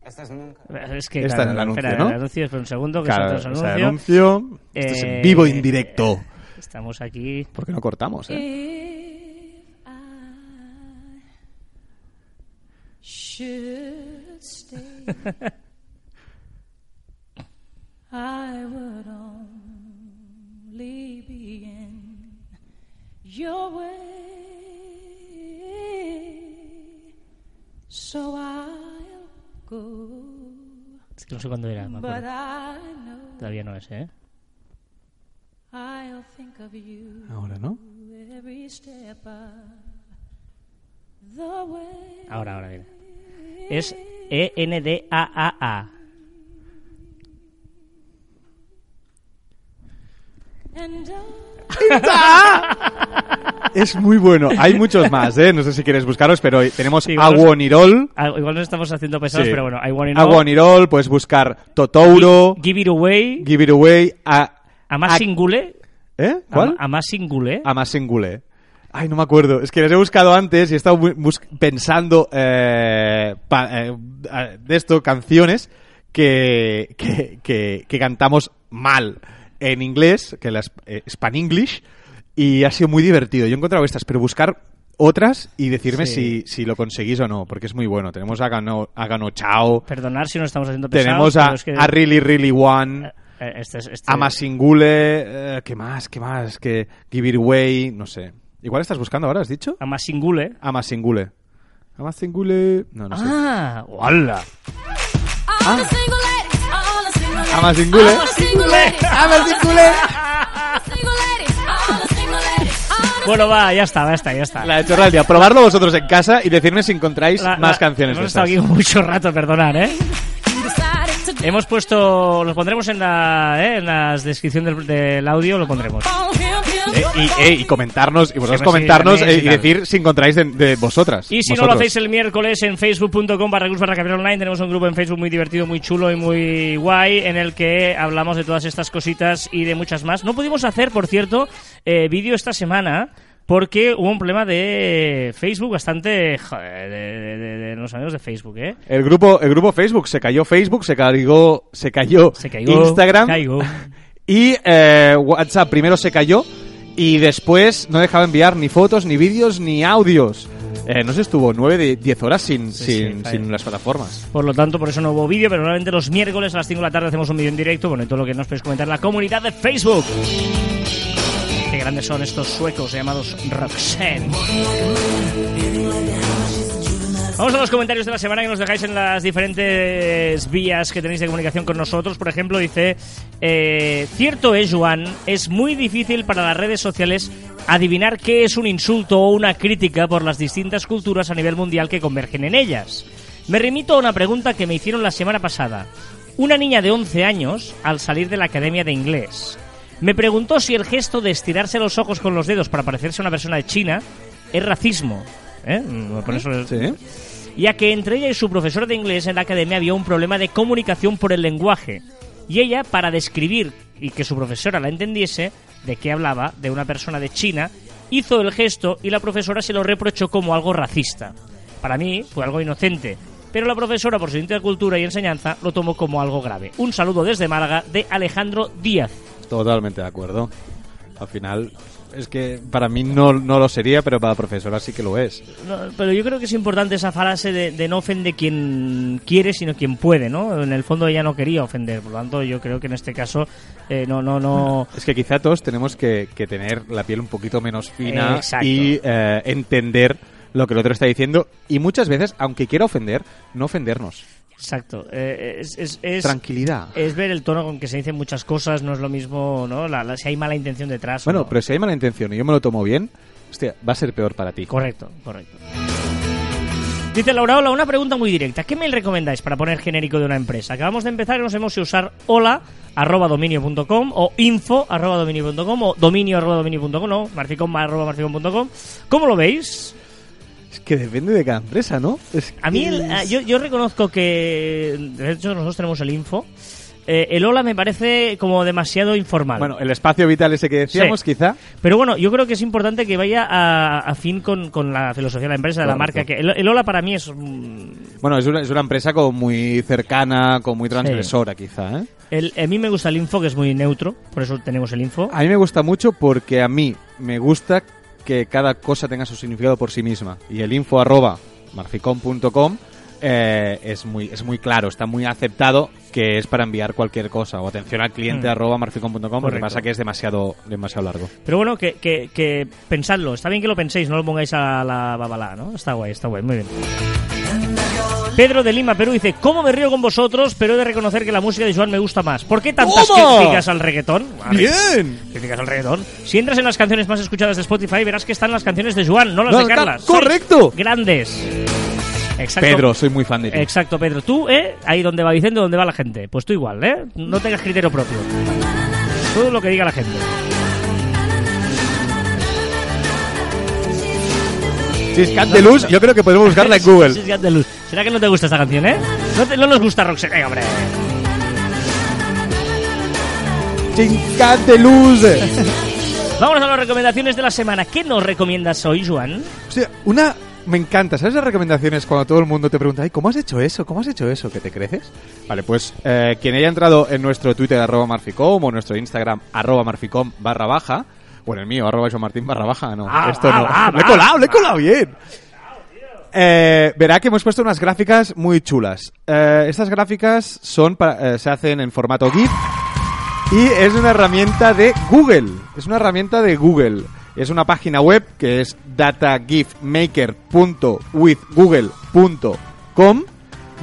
Es que, Esta claro, es el anuncio, espera, ¿no? el anuncio, espera un segundo, que Claro, salta el o sea, anuncio. anuncio. Esto es en Eh, vivo e indirecto. Estamos aquí. ¿Por qué no cortamos, eh? If I should stay, [LAUGHS] I would only be in your way. So I'll go, Es que no sé cuándo era, me but acuerdo. I know Todavía no es, ¿eh? I'll think of you Ahora, ¿no? every step of the way. Ahora, ahora viene. Es E E-N-D-A-A-A. And I Es muy bueno. Hay muchos más, ¿eh? No sé si quieres buscarlos, pero tenemos Sí, igual Aguonirol. Ah, igual nos estamos haciendo pesados, Sí. pero bueno, know. Aguonirol, puedes buscar Totouro, Give it away. Give It Away, a... A más singule. ¿Eh? ¿Cuál? A, a más singule. A más singule. Ay, no me acuerdo. Es que les he buscado antes y he estado pensando eh, pa- eh, de esto, canciones que, que, que, que cantamos mal en inglés, que las eh, Span English, y ha sido muy divertido. Yo he encontrado estas, pero buscar otras y decirme Sí. si, si lo conseguís o no, porque es muy bueno. Tenemos a Gano, a Gano Chao, Perdonar si nos estamos haciendo pesados. tenemos a, pero es que- a Really Really One. Eh, este es- este- Ama Singule, eh, ¿qué más? ¿Qué más? Que Give It Away, no sé. Igual estás buscando ahora, ¿has dicho? A más singule. Ama Singule. Ama Singule, no, no sé. Ah, ¡Hola! Ama Singule. Ama Singule. the Bueno, va, ya está, ya está, ya está. La hecho real, tía. Probarlo vosotros en casa y decirme si encontráis La- más la- canciones de Hemos estado aquí mucho rato, perdonar, ¿eh? Hemos puesto, lo pondremos en la, ¿eh? en la descripción del, del audio, lo pondremos. Y, eh, y comentarnos, y vosotros Sí, comentarnos sí, eh, y decir si encontráis de, de vosotras. Y si no lo hacéis el miércoles en facebook.com barra Cruz barra Capital Online, tenemos un grupo en Facebook muy divertido, muy chulo y muy guay en el que hablamos de todas estas cositas y de muchas más. No pudimos hacer, por cierto, eh, vídeo esta semana porque hubo un problema de Facebook bastante... joder, de, de- de- de los amigos de Facebook, ¿eh? El grupo, el grupo Facebook, se cayó Facebook, se cayó, se cayó, Se cayó, Instagram caigo. [LAUGHS] y eh, WhatsApp primero se cayó y después no dejaba enviar ni fotos, ni vídeos, ni audios. Eh, no sé, estuvo 9 de 10 horas sin, Sí, sin, sí, sin falla. las plataformas. Por lo tanto, por eso no hubo vídeo, pero normalmente los miércoles a las 5 de la tarde hacemos un vídeo en directo, bueno, y todo lo que nos podéis comentar en la comunidad de Facebook. Qué grandes son estos suecos llamados Roxanne. Vamos a los comentarios de la semana que nos dejáis en las diferentes vías que tenéis de comunicación con nosotros. Por ejemplo, dice, eh, cierto es, Juan, es muy difícil para las redes sociales adivinar qué es un insulto o una crítica por las distintas culturas a nivel mundial que convergen en ellas. Me remito a una pregunta que me hicieron la semana pasada. Una niña de 11 años, al salir de la academia de inglés, me preguntó si el gesto de estirarse los ojos con los dedos para parecerse a una persona de China es racismo. ¿Eh? Por eso Sí. ya que entre ella y su profesor de inglés en la academia había un problema de comunicación por el lenguaje. Y ella, para describir y que su profesora la entendiese de qué hablaba, de una persona de China, hizo el gesto y la profesora se lo reprochó como algo racista. Para mí fue algo inocente, pero la profesora, por su intercultura y enseñanza, lo tomó como algo grave. Un saludo desde Málaga de Alejandro Díaz. Totalmente de acuerdo. Al final, es que para mí no, no lo sería, pero para la profesora sí que lo es. No, pero yo creo que es importante esa frase de, de no ofende quien quiere, sino quien puede, ¿no? En el fondo ella no quería ofender, por lo tanto yo creo que en este caso eh, no, no, no... Es que quizá todos tenemos que, que tener la piel un poquito menos fina Exacto. y eh, entender lo que el otro está diciendo y muchas veces, aunque quiera ofender, no ofendernos. Exacto. eh, es, es, es- Tranquilidad. es ver el tono con que se dicen muchas cosas, no es lo mismo, ¿no? La- la- si hay mala intención detrás. Bueno, no. pero si hay mala intención y yo me lo tomo bien, hostia, va a ser peor para ti. Correcto, correcto. Dice Laura, hola, una pregunta muy directa. ¿Qué mail recomendáis para poner genérico de una empresa? Acabamos de empezar y no sabemos si usar hola arroba dominio.com o info arroba dominio.com o dominio arroba dominio.com o marficom arroba marficom.com. ¿Cómo lo veis? Que depende de cada empresa, ¿no? Es A mí, el- es- ah, yo, yo reconozco que, de hecho, nosotros tenemos el info. Eh, el hola me parece como demasiado informal. Bueno, el espacio vital ese que decíamos, Sí. quizá. Pero bueno, yo creo que es importante que vaya a, a fin con, con la filosofía de la empresa, de la marca. que el, el hola para mí es... mm, Bueno, es una, es una empresa como muy cercana, como muy transgresora, quizá, ¿eh? El, a mí me gusta el info, que es muy neutro, por eso tenemos el info. A mí me gusta mucho porque a mí me gusta que cada cosa tenga su significado por sí misma. Y el info arroba marficom.com eh, es, muy, es muy claro, está muy aceptado que es para enviar cualquier cosa. O atención al cliente Mm. arroba marficom.com, lo que pasa que es demasiado, demasiado largo. Pero bueno, que, que, que pensadlo. Está bien que lo penséis, no lo pongáis a la babalá, ¿no? Está guay, está guay, muy bien. Pedro de Lima, Perú, dice ¿Cómo me río con vosotros? Pero he de reconocer que la música de Joan me gusta más. ¿Por qué tantas ¡Toma! críticas al reggaetón? A ver, ¡Bien! Críticas al reggaetón. Si entras en las canciones más escuchadas de Spotify, verás que están las canciones de Joan, no las No, de está- Carlas. Sois ¡correcto! Grandes. Exacto. Pedro, soy muy fan de ti. Exacto, Pedro. Tú, ¿eh? Ahí donde va Vicente, donde va la gente. Pues tú igual, ¿eh? No tengas criterio propio. Todo lo que diga la gente. Si es Cat de Luz, yo creo que podemos buscarla en [LAUGHS] Google. sí, de luz. ¿Será que no te gusta esta canción, eh? No, te- no nos gusta Roxette, eh, hombre. Sin Cat de Luz. Vamos a las recomendaciones de la semana. ¿Qué nos recomiendas hoy, Juan? O sea, una... Me encanta, ¿sabes las recomendaciones cuando todo el mundo te pregunta, Ay, ¿cómo has hecho eso? ¿Cómo has hecho eso? ¿Que te creces? Vale, pues eh, quien haya entrado en nuestro Twitter arroba marficom o nuestro Instagram arroba marficom barra baja, o en el mío arroba Martín barra baja, no, Ah, esto no. va, le he colado, le he colado bien. Eh, verá que hemos puesto unas gráficas muy chulas. Eh, estas gráficas son para- eh, se hacen en formato GIF y es una herramienta de Google. Es una herramienta de Google. Es una página web que es datagifmaker.withgoogle.com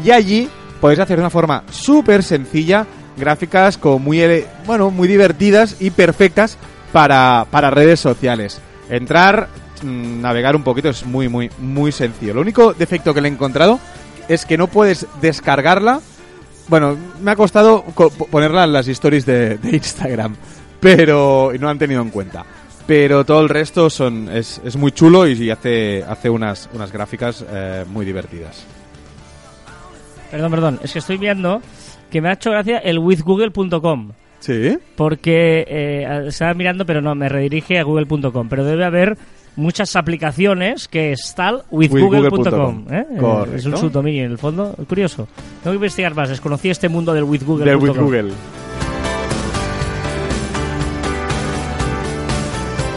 y allí podéis hacer de una forma súper sencilla gráficas como muy, bueno, muy divertidas y perfectas para, para redes sociales. Entrar, mm, navegar un poquito es muy, muy, muy sencillo. Lo único defecto que le he encontrado es que no puedes descargarla bueno, me ha costado co- po- ponerla en las stories de, Instagram, [LAUGHS] pero no han tenido en cuenta. Pero todo el resto son es, es muy chulo y, y hace, hace unas, unas gráficas eh, muy divertidas. Perdón, perdón. Es que estoy viendo que me ha hecho gracia el withgoogle.com. ¿Sí? Porque eh, estaba mirando, pero no, me redirige a google.com. Pero debe haber muchas aplicaciones que están withgoogle.com. Withgoogle.com. ¿eh? Eh, Correcto. Es un subdominio en el fondo. Curioso. Tengo que investigar más. Desconocí este mundo del withgoogle.com. Del with Google.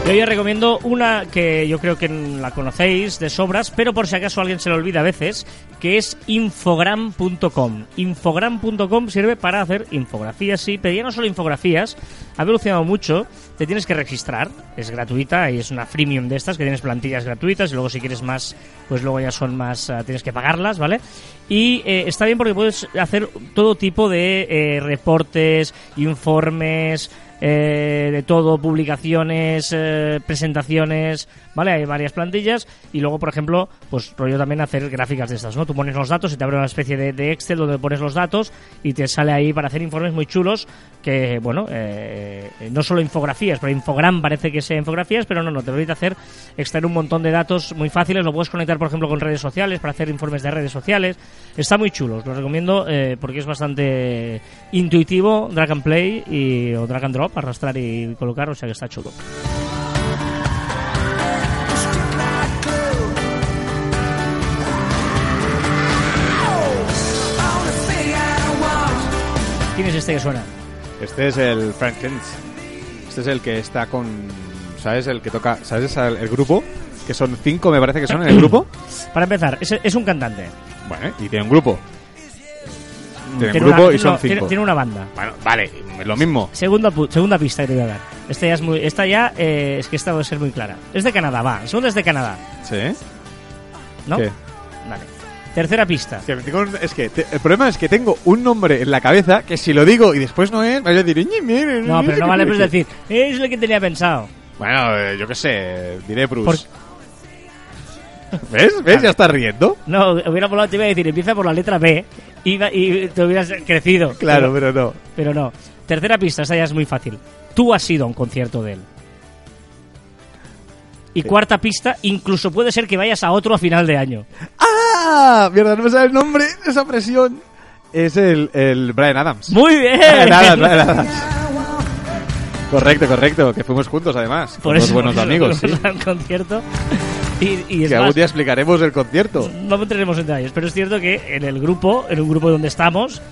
Y hoy recomiendo una que yo creo que la conocéis de sobras, pero por si acaso alguien se le olvida a veces, que es infogram.com. Infogram.com sirve para hacer infografías, sí, pero no solo infografías, ha evolucionado mucho, te tienes que registrar, es gratuita y es una freemium de estas que tienes plantillas gratuitas y luego si quieres más, pues luego ya son más, eh, tienes que pagarlas, ¿vale? Y eh, está bien porque puedes hacer todo tipo de eh, reportes, informes, eh, de todo, publicaciones, eh, presentaciones, ¿vale? Hay varias plantillas y luego, por ejemplo, pues rollo también hacer gráficas de estas, ¿no? Tú pones los datos y te abre una especie de, de Excel donde pones los datos y te sale ahí para hacer informes muy chulos que, bueno, eh, no solo infografías, pero Infogram parece que sea infografías, pero no, no, te permite hacer, extraer un montón de datos muy fáciles, lo puedes conectar, por ejemplo, con redes sociales para hacer informes de redes sociales. Está muy chulo, os lo recomiendo eh, porque es bastante intuitivo, drag and play y, o drag and drop, arrastrar y colocar, o sea que está chulo. ¿Quién es este que suena? Este es el Frank Kent. Este es el que está con. ¿Sabes? El que toca. ¿Sabes el, el grupo? Que son cinco, me parece que son en el [CLEARS THROAT] grupo. Para empezar, es, es un cantante. Bueno, y tiene un grupo. Tiene un grupo una, y son no, cinco. tiene una banda. Bueno, vale, lo mismo. Segunda, segunda pista que te voy a dar. Esta ya es muy, esta ya eh, es que esta va a ser muy clara. Es de Canadá, va. Segunda es de Canadá, ¿Sí? ¿no? ¿Qué? Tercera pista. Es que, tengo un- es que te- el problema es que tengo un nombre en la cabeza que si lo digo y después no es, me voy a decir, "Ñe, mire, No, pero no vale pues ser". decir, es lo que tenía pensado. Bueno, eh, yo qué sé, diré Bruce. ¿Ves? ¿Ves? Ya estás riendo. No, hubiera volado, te iba a decir, empieza por la letra B y, te hubieras crecido. Claro, pero, pero no. pero no. Tercera pista, esta ya es muy fácil. Tú has ido a un concierto de él. Y cuarta pista, incluso puede ser que vayas a otro a final de año. ¡Ah! Mierda, no me sale el nombre de esa presión. Es el, el Brian Adams. Muy bien. Brian Adams, Brian Adams. Correcto, correcto. Que fuimos juntos, además. Por eso buenos por eso amigos, sí. fuimos al concierto. Y, y es Que más, algún día explicaremos el concierto. no entraremos en detalles, pero es cierto que en el grupo, en un grupo donde estamos,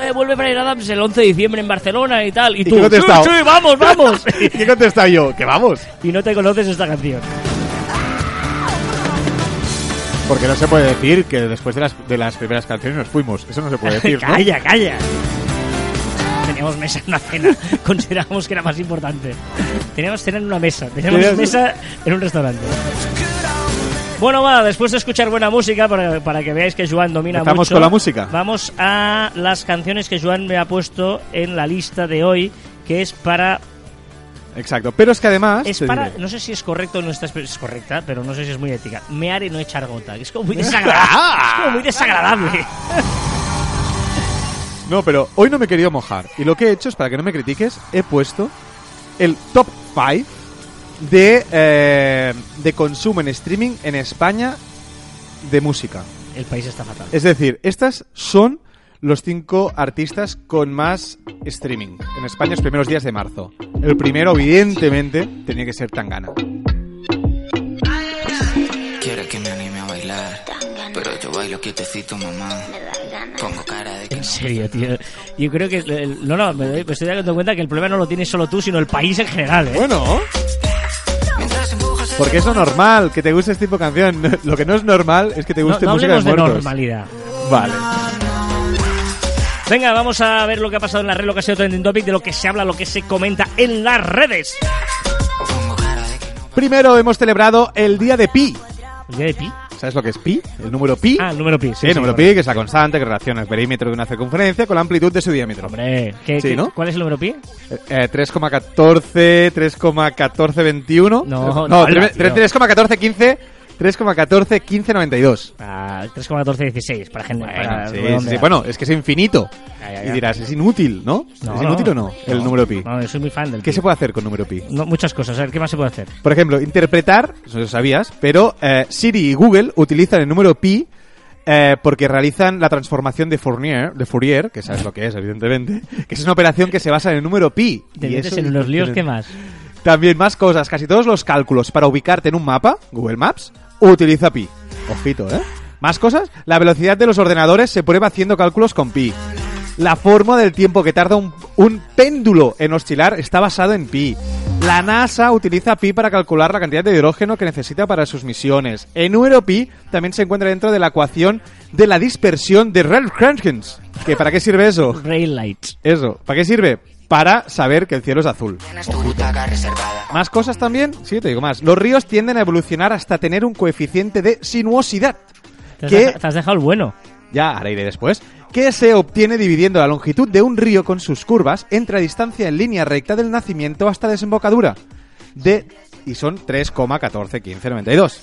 eh, vuelve Brian Adams el 11 de diciembre en Barcelona y tal. Y, ¿Y tú, vamos, vamos. [LAUGHS] ¿Y qué he contestado yo? Que vamos. y no te conoces esta canción. Porque no se puede decir que después de las, de las primeras canciones nos fuimos. Eso no se puede decir, [LAUGHS] ¿no? calla, calla. Teníamos mesa en una cena. [LAUGHS] Consideramos que era más importante. Teníamos cena en una mesa. Teníamos mesa en un restaurante. Bueno, va, después de escuchar buena música, para, para que veáis que Joan domina ¿Empezamos mucho. con la música? Vamos a las canciones que Joan me ha puesto en la lista de hoy, que es para Exacto. Pero es que además. es para, diré. no sé si es correcto o no está, es correcta, pero no sé si es muy ética. Mear y no echar gota, que es como muy [LAUGHS] desagradable. es como muy desagradable. No, pero hoy no me he querido mojar. Y lo que he hecho es, para que no me critiques, he puesto el top 5 de, eh, de consumo en streaming en España de música. El país está fatal. Es decir, estas son los cinco artistas con más streaming en España los primeros días de marzo. El primero, evidentemente, tenía que ser Tangana. Quiere que me anime a bailar, pero yo bailo quietecito, mamá. Pongo cara de que En serio, tío. Yo creo que. el- no, no, me, doy- me estoy dando cuenta que el problema no lo tienes solo tú, sino el país en general, ¿eh? Bueno, porque es lo normal que te guste este tipo de canción. Lo que no es normal es que te no, guste no música hablemos de de muertos. normalidad. Vale. Venga, vamos a ver lo que ha pasado en la red, lo que ha sido trending topic, de lo que se habla, lo que se comenta en las redes. de no Primero hemos celebrado el día de Pi. ¿El día de pi? ¿Sabes lo que es pi? El número pi. Ah, el número pi. sí, el número pi, que es la constante que relaciona el perímetro de una circunferencia con la amplitud de su diámetro. Hombre, ¿qué, Sí, qué- ¿no? ¿cuál es el número pi? Eh, 3,14, 3,1421. No, no, no, 3, tío. 3,1415, 3,14, 15, 92. Ah, 3,1416 para gente. para sí, sí, redondear. sí. Bueno, es que es infinito. Ya, ya, Y dirás, es inútil, ¿no? No, ¿Es inútil no. o no? El número pi. No, yo soy muy fan del ¿Qué pi. se puede hacer con número pi? Muchas cosas. A ver, ¿qué más se puede hacer? Por ejemplo, interpretar, eso lo sabías, pero eh, Siri y Google utilizan el número pi eh, porque realizan la transformación de Fourier, de Fourier, que sabes lo que es, evidentemente, que es una operación que se basa en el número pi. Te Y metes eso en unos líos, ¿qué más? También más cosas, casi todos los cálculos para ubicarte en un mapa, Google Maps, utiliza pi. Ojito, ¿eh? Más cosas, la velocidad de los ordenadores se prueba haciendo cálculos con pi. La forma del tiempo que tarda un, un péndulo en oscilar está basado en pi. La NASA utiliza pi para calcular la cantidad de hidrógeno que necesita para sus misiones. El número pi también se encuentra dentro de la ecuación de la dispersión de Rayleigh-Jenkins. ¿Que ¿Para qué sirve eso? Rail lights. Eso, ¿para qué sirve? Para saber que el cielo es azul. ¿Más cosas también? Sí, te digo más. Los ríos tienden a evolucionar hasta tener un coeficiente de sinuosidad. Te deja- te has dejado el bueno. Ya, ahora iré después. Que se obtiene dividiendo la longitud de un río con sus curvas entre la distancia en línea recta del nacimiento hasta desembocadura. De, y son 3,141592.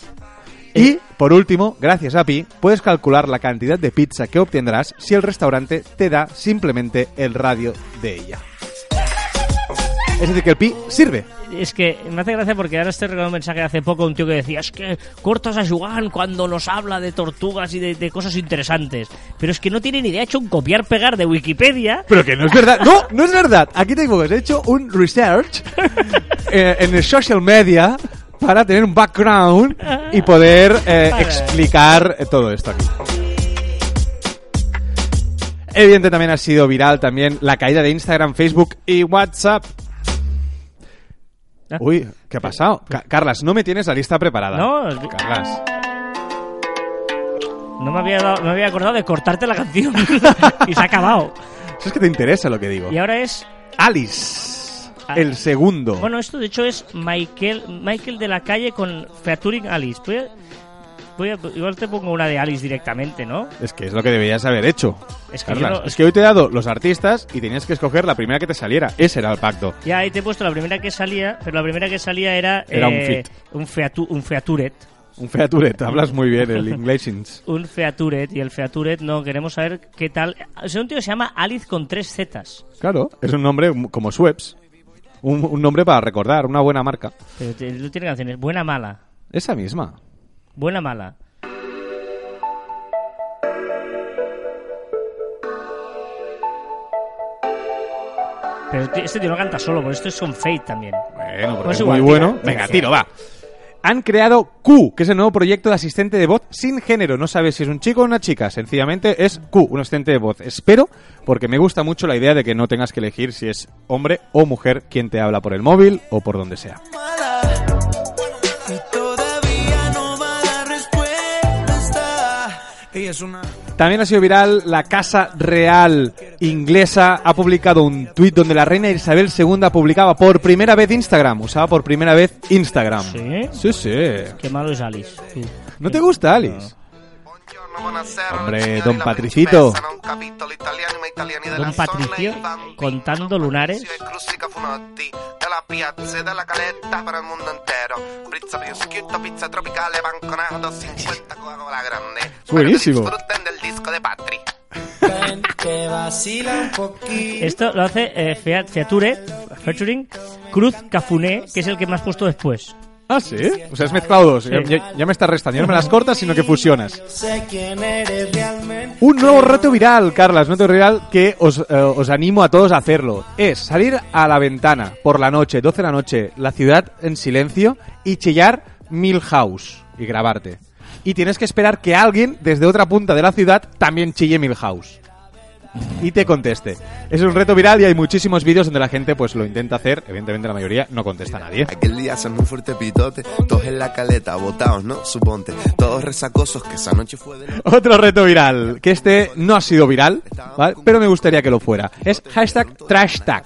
Y, por último, gracias a Pi, puedes calcular la cantidad de pizza que obtendrás si el restaurante te da simplemente el radio de ella. Es decir, que el Pi sirve. Es que me hace gracia porque ahora estoy recordando un mensaje de hace poco un tío que decía es que cortas a Joan cuando nos habla de tortugas y de, de cosas interesantes. Pero es que no tiene ni idea, ha hecho un copiar-pegar de Wikipedia. Pero que no es verdad. No, no es verdad. Aquí tengo que he hecho un research [LAUGHS] eh, en el social media para tener un background y poder eh, explicar todo esto aquí. Evidente también ha sido viral también la caída de Instagram, Facebook y WhatsApp. Ah. Uy, ¿qué ha pasado? Ca- Carlas, no me tienes la lista preparada. No, Carlas. No me había, dado- no me había acordado de cortarte la canción. [LAUGHS] y se ha acabado. Eso es que te interesa lo que digo. Y ahora es... Alice, Ah. el segundo. Bueno, esto de hecho es Michael, Michael de la calle con featuring Alice. Voy a- voy a- igual te pongo una de Alice directamente, ¿no? Es que es lo que deberías haber hecho. Es que yo Carlas, no- es que hoy te he dado los artistas y tenías que escoger la primera que te saliera. Ese era el pacto. Ya ahí te he puesto la primera que salía, pero la primera que salía era... Era un eh, feat. Un, featu- un featuret. Un featuret, hablas muy bien el inglés. [LAUGHS] Un featuret. Y el featuret, no, queremos saber qué tal... Es un tío que se llama Alice con tres Zetas. Claro, es un nombre como Sweps. Un, un nombre para recordar, una buena marca. Pero tiene canciones. Buena, mala. Esa misma. Buena, mala. Pero este tío no canta solo, por esto es con Fate también. Bueno, porque Pues es muy bueno. tira, Venga, tiro, va. Han creado Q, que es el nuevo proyecto de asistente de voz sin género. No sabes si es un chico o una chica. Sencillamente es Q, un asistente de voz. Espero, porque me gusta mucho la idea de que no tengas que elegir si es hombre o mujer quien te habla por el móvil o por donde sea. Es una. También ha sido viral la Casa Real inglesa. Ha publicado un tuit donde la reina Isabel II publicaba por primera vez Instagram. Usaba por primera vez Instagram. ¿Sí? Sí, sí. Qué malo es Alice. ¿No te gusta, Alice? Hombre, don Patricito. Don Patricio contando lunares. E dalla caletta para il mondo intero. Pizza prosciutto, pizza tropicale, banconato, 50 Coca-Cola grande. Buenísimo. Esto lo hace eh, Fea- Feature, featuring Cruz Cafuné, que es el que me has puesto después. Ah, sí. O sea, has mezclado dos. Ya, ya- ya me estás restando. Ya no me las cortas, sino que fusionas. Un nuevo reto viral, Carlas, un reto viral que os, eh, os animo a todos a hacerlo. Es salir a la ventana por la noche, 12 de la noche, la ciudad en silencio y chillar Milhouse y grabarte. Y tienes que esperar que alguien desde otra punta de la ciudad también chille Milhouse. Y te conteste. Es un reto viral y hay muchísimos vídeos donde la gente pues lo intenta hacer. Evidentemente la mayoría no contesta a nadie. Aquel día hacemos un fuerte pitote, todos en la caleta, botados, ¿no? Suponte, todos resacosos, que esa noche fue de... [LAUGHS] Otro reto viral, que este no ha sido viral, ¿vale? pero me gustaría que lo fuera. Es hashtag trashtag,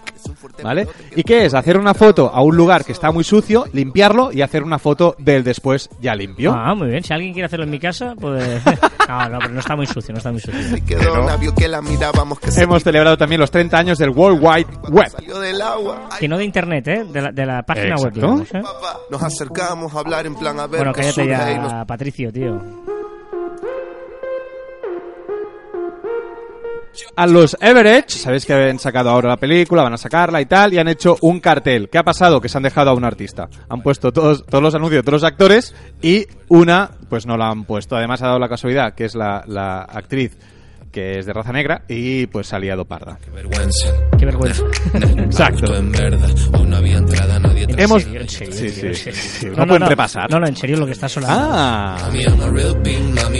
¿vale? ¿Y qué es? Hacer una foto a un lugar que está muy sucio, limpiarlo y hacer una foto del después ya limpio. Ah, muy bien. Si alguien quiere hacerlo en mi casa, pues... [LAUGHS] No, no, pero no está muy sucio, no está muy sucio. Quedó que la mirábamos que se Hemos celebrado también los 30 años del World Wide Web. salió del agua. Ay, Que no de internet, ¿eh? De la, de la página web, digamos, ¿eh? nos acercamos a hablar en plan a ver Bueno, qué cállate surge y nos ya, Patricio, tío. A los Everett, sabéis que han sacado ahora la película, van a sacarla y tal, y han hecho un cartel. ¿Qué ha pasado? Que se han dejado a un artista. Han puesto todos, todos los anuncios de todos los actores y una, pues no la han puesto. Además ha dado la casualidad que es la, la actriz que es de raza negra y pues se ha liado parda. Vergüenza. Qué vergüenza. [LAUGHS] Exacto. En verdad, no había entrada, nadie ¿En Hemos- serio? ¿En serio? Sí, sí, ¿En sí, serio? sí. No pueden repasar. No, no, en serio lo que está sonando. Ah,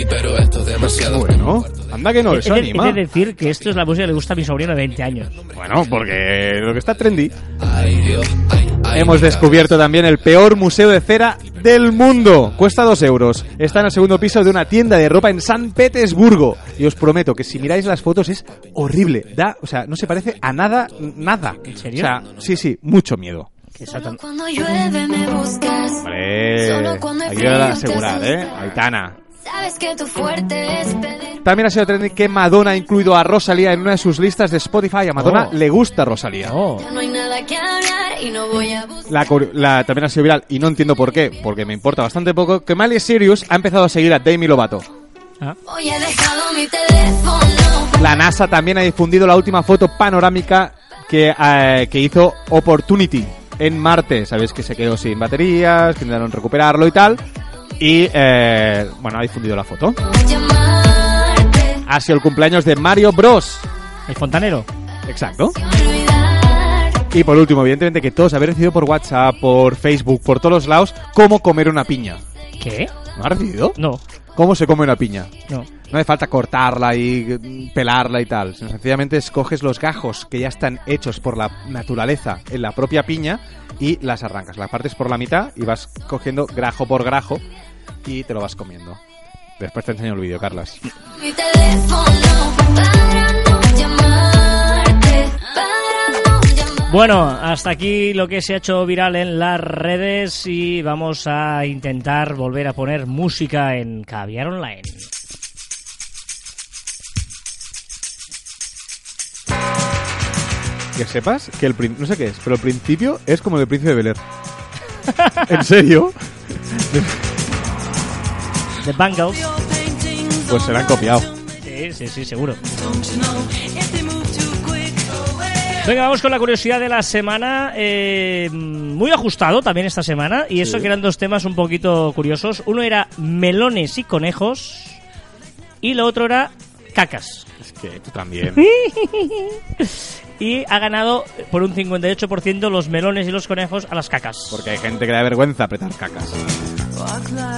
pero esto es demasiado. bueno. Anda que no, He eso he anima. de decir que esto es la música que le gusta a mi sobrino de 20 años. Bueno, porque lo que está trendy. Ay, Dios, ay, Ay, hemos descubierto también el peor museo de cera del mundo. Cuesta dos euros. Está en el segundo piso de una tienda de ropa en San Petersburgo. Y os prometo que si miráis las fotos es horrible. Da, o sea, no se parece a nada, nada. ¿En serio? O sea, sí, sí, mucho miedo. Que Satan- Cuando llueve me buscas. Hombre, Solo cuando hay frío asegurar, ¿eh? Aitana. Sabes que tu fuerte es pedir. También ha sido trending que Madonna ha incluido a Rosalía en una de sus listas de Spotify. A Madonna Oh. le gusta Rosalía. Oh. No hay nada que hablar y no voy a buscar. La, la- también ha sido viral, y no entiendo por qué, porque me importa bastante poco, que Miley Sirius ha empezado a seguir a Demi Lovato. Ah. Hoy he dejado mi teléfono. La NASA también ha difundido la última foto panorámica que, eh, que hizo Opportunity en Marte. Sabéis que se quedó sin baterías, que intentaron recuperarlo y tal. Y, eh, bueno, ha difundido la foto. Ha sido el cumpleaños de Mario Bros. El fontanero. Exacto. Y por último, evidentemente que todos habéis recibido por WhatsApp, por Facebook, por todos los lados, cómo comer una piña. ¿Qué? ¿No has recibido? No, ¿Cómo se come una piña? no. No hace falta cortarla y mm, pelarla y tal. sino Sencillamente escoges los gajos que ya están hechos por la naturaleza en la propia piña y las arrancas. Las partes por la mitad y vas cogiendo grajo por grajo y te lo vas comiendo. Después te enseño el vídeo, Carlas. Mi teléfono para Bueno, hasta aquí lo que se ha hecho viral en las redes y vamos a intentar volver a poner música en Caviar Online. Que sepas que el no sé qué es, pero el principio es como el del príncipe de Bel Air. [LAUGHS] ¿En serio? [LAUGHS] The Bangles. Pues se la han copiado. Sí, sí, sí, seguro. Venga, vamos con la curiosidad de la semana. eh, muy ajustado también esta semana. Y eso que eran dos temas un poquito curiosos. Uno era melones y conejos. Y lo otro era cacas. Es que tú también. [LAUGHS] Y ha ganado por un 58% los melones y los conejos a las cacas. Porque hay gente que le da vergüenza apretar cacas.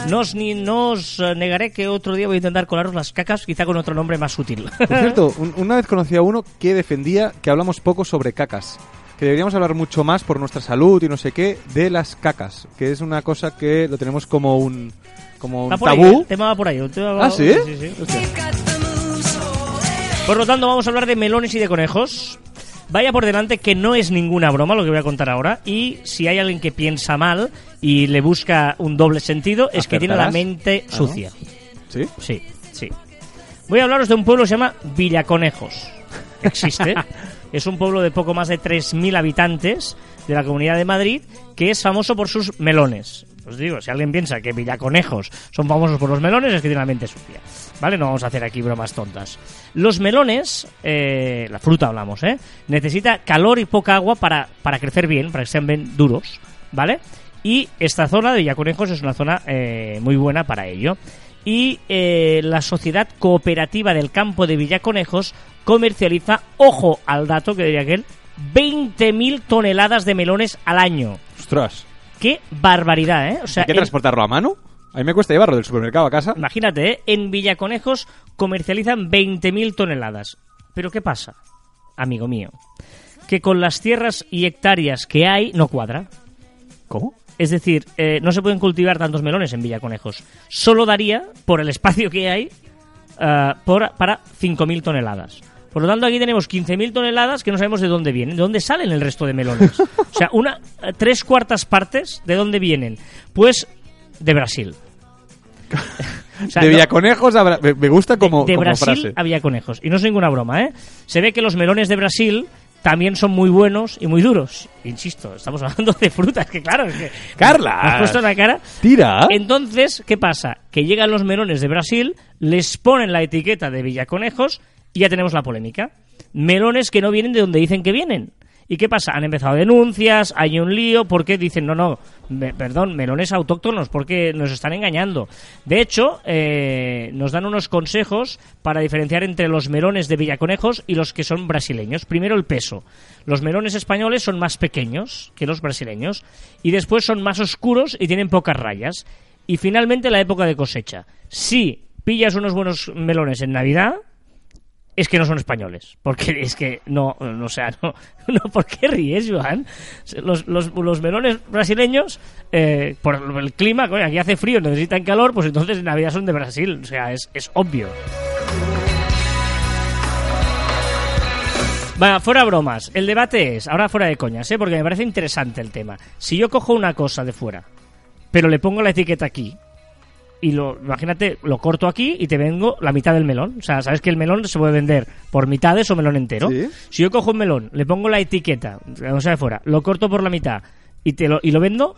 No os, ni, no os eh, negaré que otro día voy a intentar colaros las cacas, quizá con otro nombre más sutil. Por [LAUGHS] cierto, un- una vez conocí a uno que defendía que hablamos poco sobre cacas. Que deberíamos hablar mucho más por nuestra salud y no sé qué de las cacas. Que es una cosa que lo tenemos como un, como un por ahí, tabú. el tema va por ahí. el tema va- ¿Ah, sí? sí, sí. Por lo tanto, vamos a hablar de melones y de conejos. Vaya por delante que no es ninguna broma lo que voy a contar ahora. Y si hay alguien que piensa mal y le busca un doble sentido, es que tiene la mente Ah, ¿no? sucia. ¿Sí? Sí, sí. Voy a hablaros de un pueblo que se llama Villaconejos. Existe. [LAUGHS] es un pueblo de poco más de 3.000 habitantes de la Comunidad de Madrid que es famoso por sus melones. Os digo, si alguien piensa que Villaconejos son famosos por los melones, es que tiene la mente sucia. ¿Vale? No vamos a hacer aquí bromas tontas. Los melones, eh, la fruta hablamos, ¿eh? Necesita calor y poca agua para, para crecer bien, para que sean bien duros, ¿vale? Y esta zona de Villaconejos es una zona eh, muy buena para ello. Y eh, la Sociedad Cooperativa del Campo de Villaconejos comercializa, ojo al dato que diría aquel, 20.000 toneladas de melones al año. Ostras. ¡Qué barbaridad, eh! O sea, ¿Hay que en- transportarlo a mano? A mí me cuesta llevarlo del supermercado a casa. imagínate, ¿eh? En Villaconejos comercializan 20.000 toneladas. ¿Pero qué pasa, amigo mío? Que con las tierras y hectáreas que hay no cuadra. ¿Cómo? Es decir, eh, no se pueden cultivar tantos melones en Villaconejos. Solo daría, por el espacio que hay, ah, por, para 5.000 toneladas. Por lo tanto, aquí tenemos 15.000 toneladas que no sabemos de dónde vienen, de dónde salen el resto de melones. [LAUGHS] O sea, una eh, tres cuartas partes de dónde vienen. Pues de Brasil. [LAUGHS] O sea, de Villaconejos a Bra- me, gusta como, de como Brasil frase. a Villaconejos. Y no es ninguna broma, ¿eh? Se ve que los melones de Brasil también son muy buenos y muy duros. Insisto, estamos hablando de frutas, que claro, es que... Carlas. Me has puesto la cara. Tira. Entonces, ¿qué pasa? Que llegan los melones de Brasil, les ponen la etiqueta de Villaconejos y ya tenemos la polémica. Melones que no vienen de donde dicen que vienen. ¿Y qué pasa? Han empezado denuncias, hay un lío, porque dicen, no, no, perdón, melones autóctonos, porque nos están engañando. De hecho, eh, nos dan unos consejos para diferenciar entre los melones de Villaconejos y los que son brasileños. Primero, el peso. Los melones españoles son más pequeños que los brasileños y después son más oscuros y tienen pocas rayas. Y finalmente, la época de cosecha. Si pillas unos buenos melones en Navidad, es que no son españoles. Porque [LAUGHS] es que no, no o sea, no, no ¿por qué ríes, Joan? Los, los, los melones brasileños, eh, por el clima, coño, aquí hace frío, necesitan calor, pues entonces en Navidad son de Brasil. O sea, es, es obvio. Va, fuera bromas. El debate es, ahora fuera de coñas, ¿eh? porque me parece interesante el tema. Si yo cojo una cosa de fuera, pero le pongo la etiqueta aquí, y lo, imagínate, lo corto aquí y te vengo la mitad del melón. O sea, sabes que el melón se puede vender por mitades o melón entero. Sí. Si yo cojo un melón, le pongo la etiqueta, o sea, de fuera, lo corto por la mitad y te lo, y lo vendo,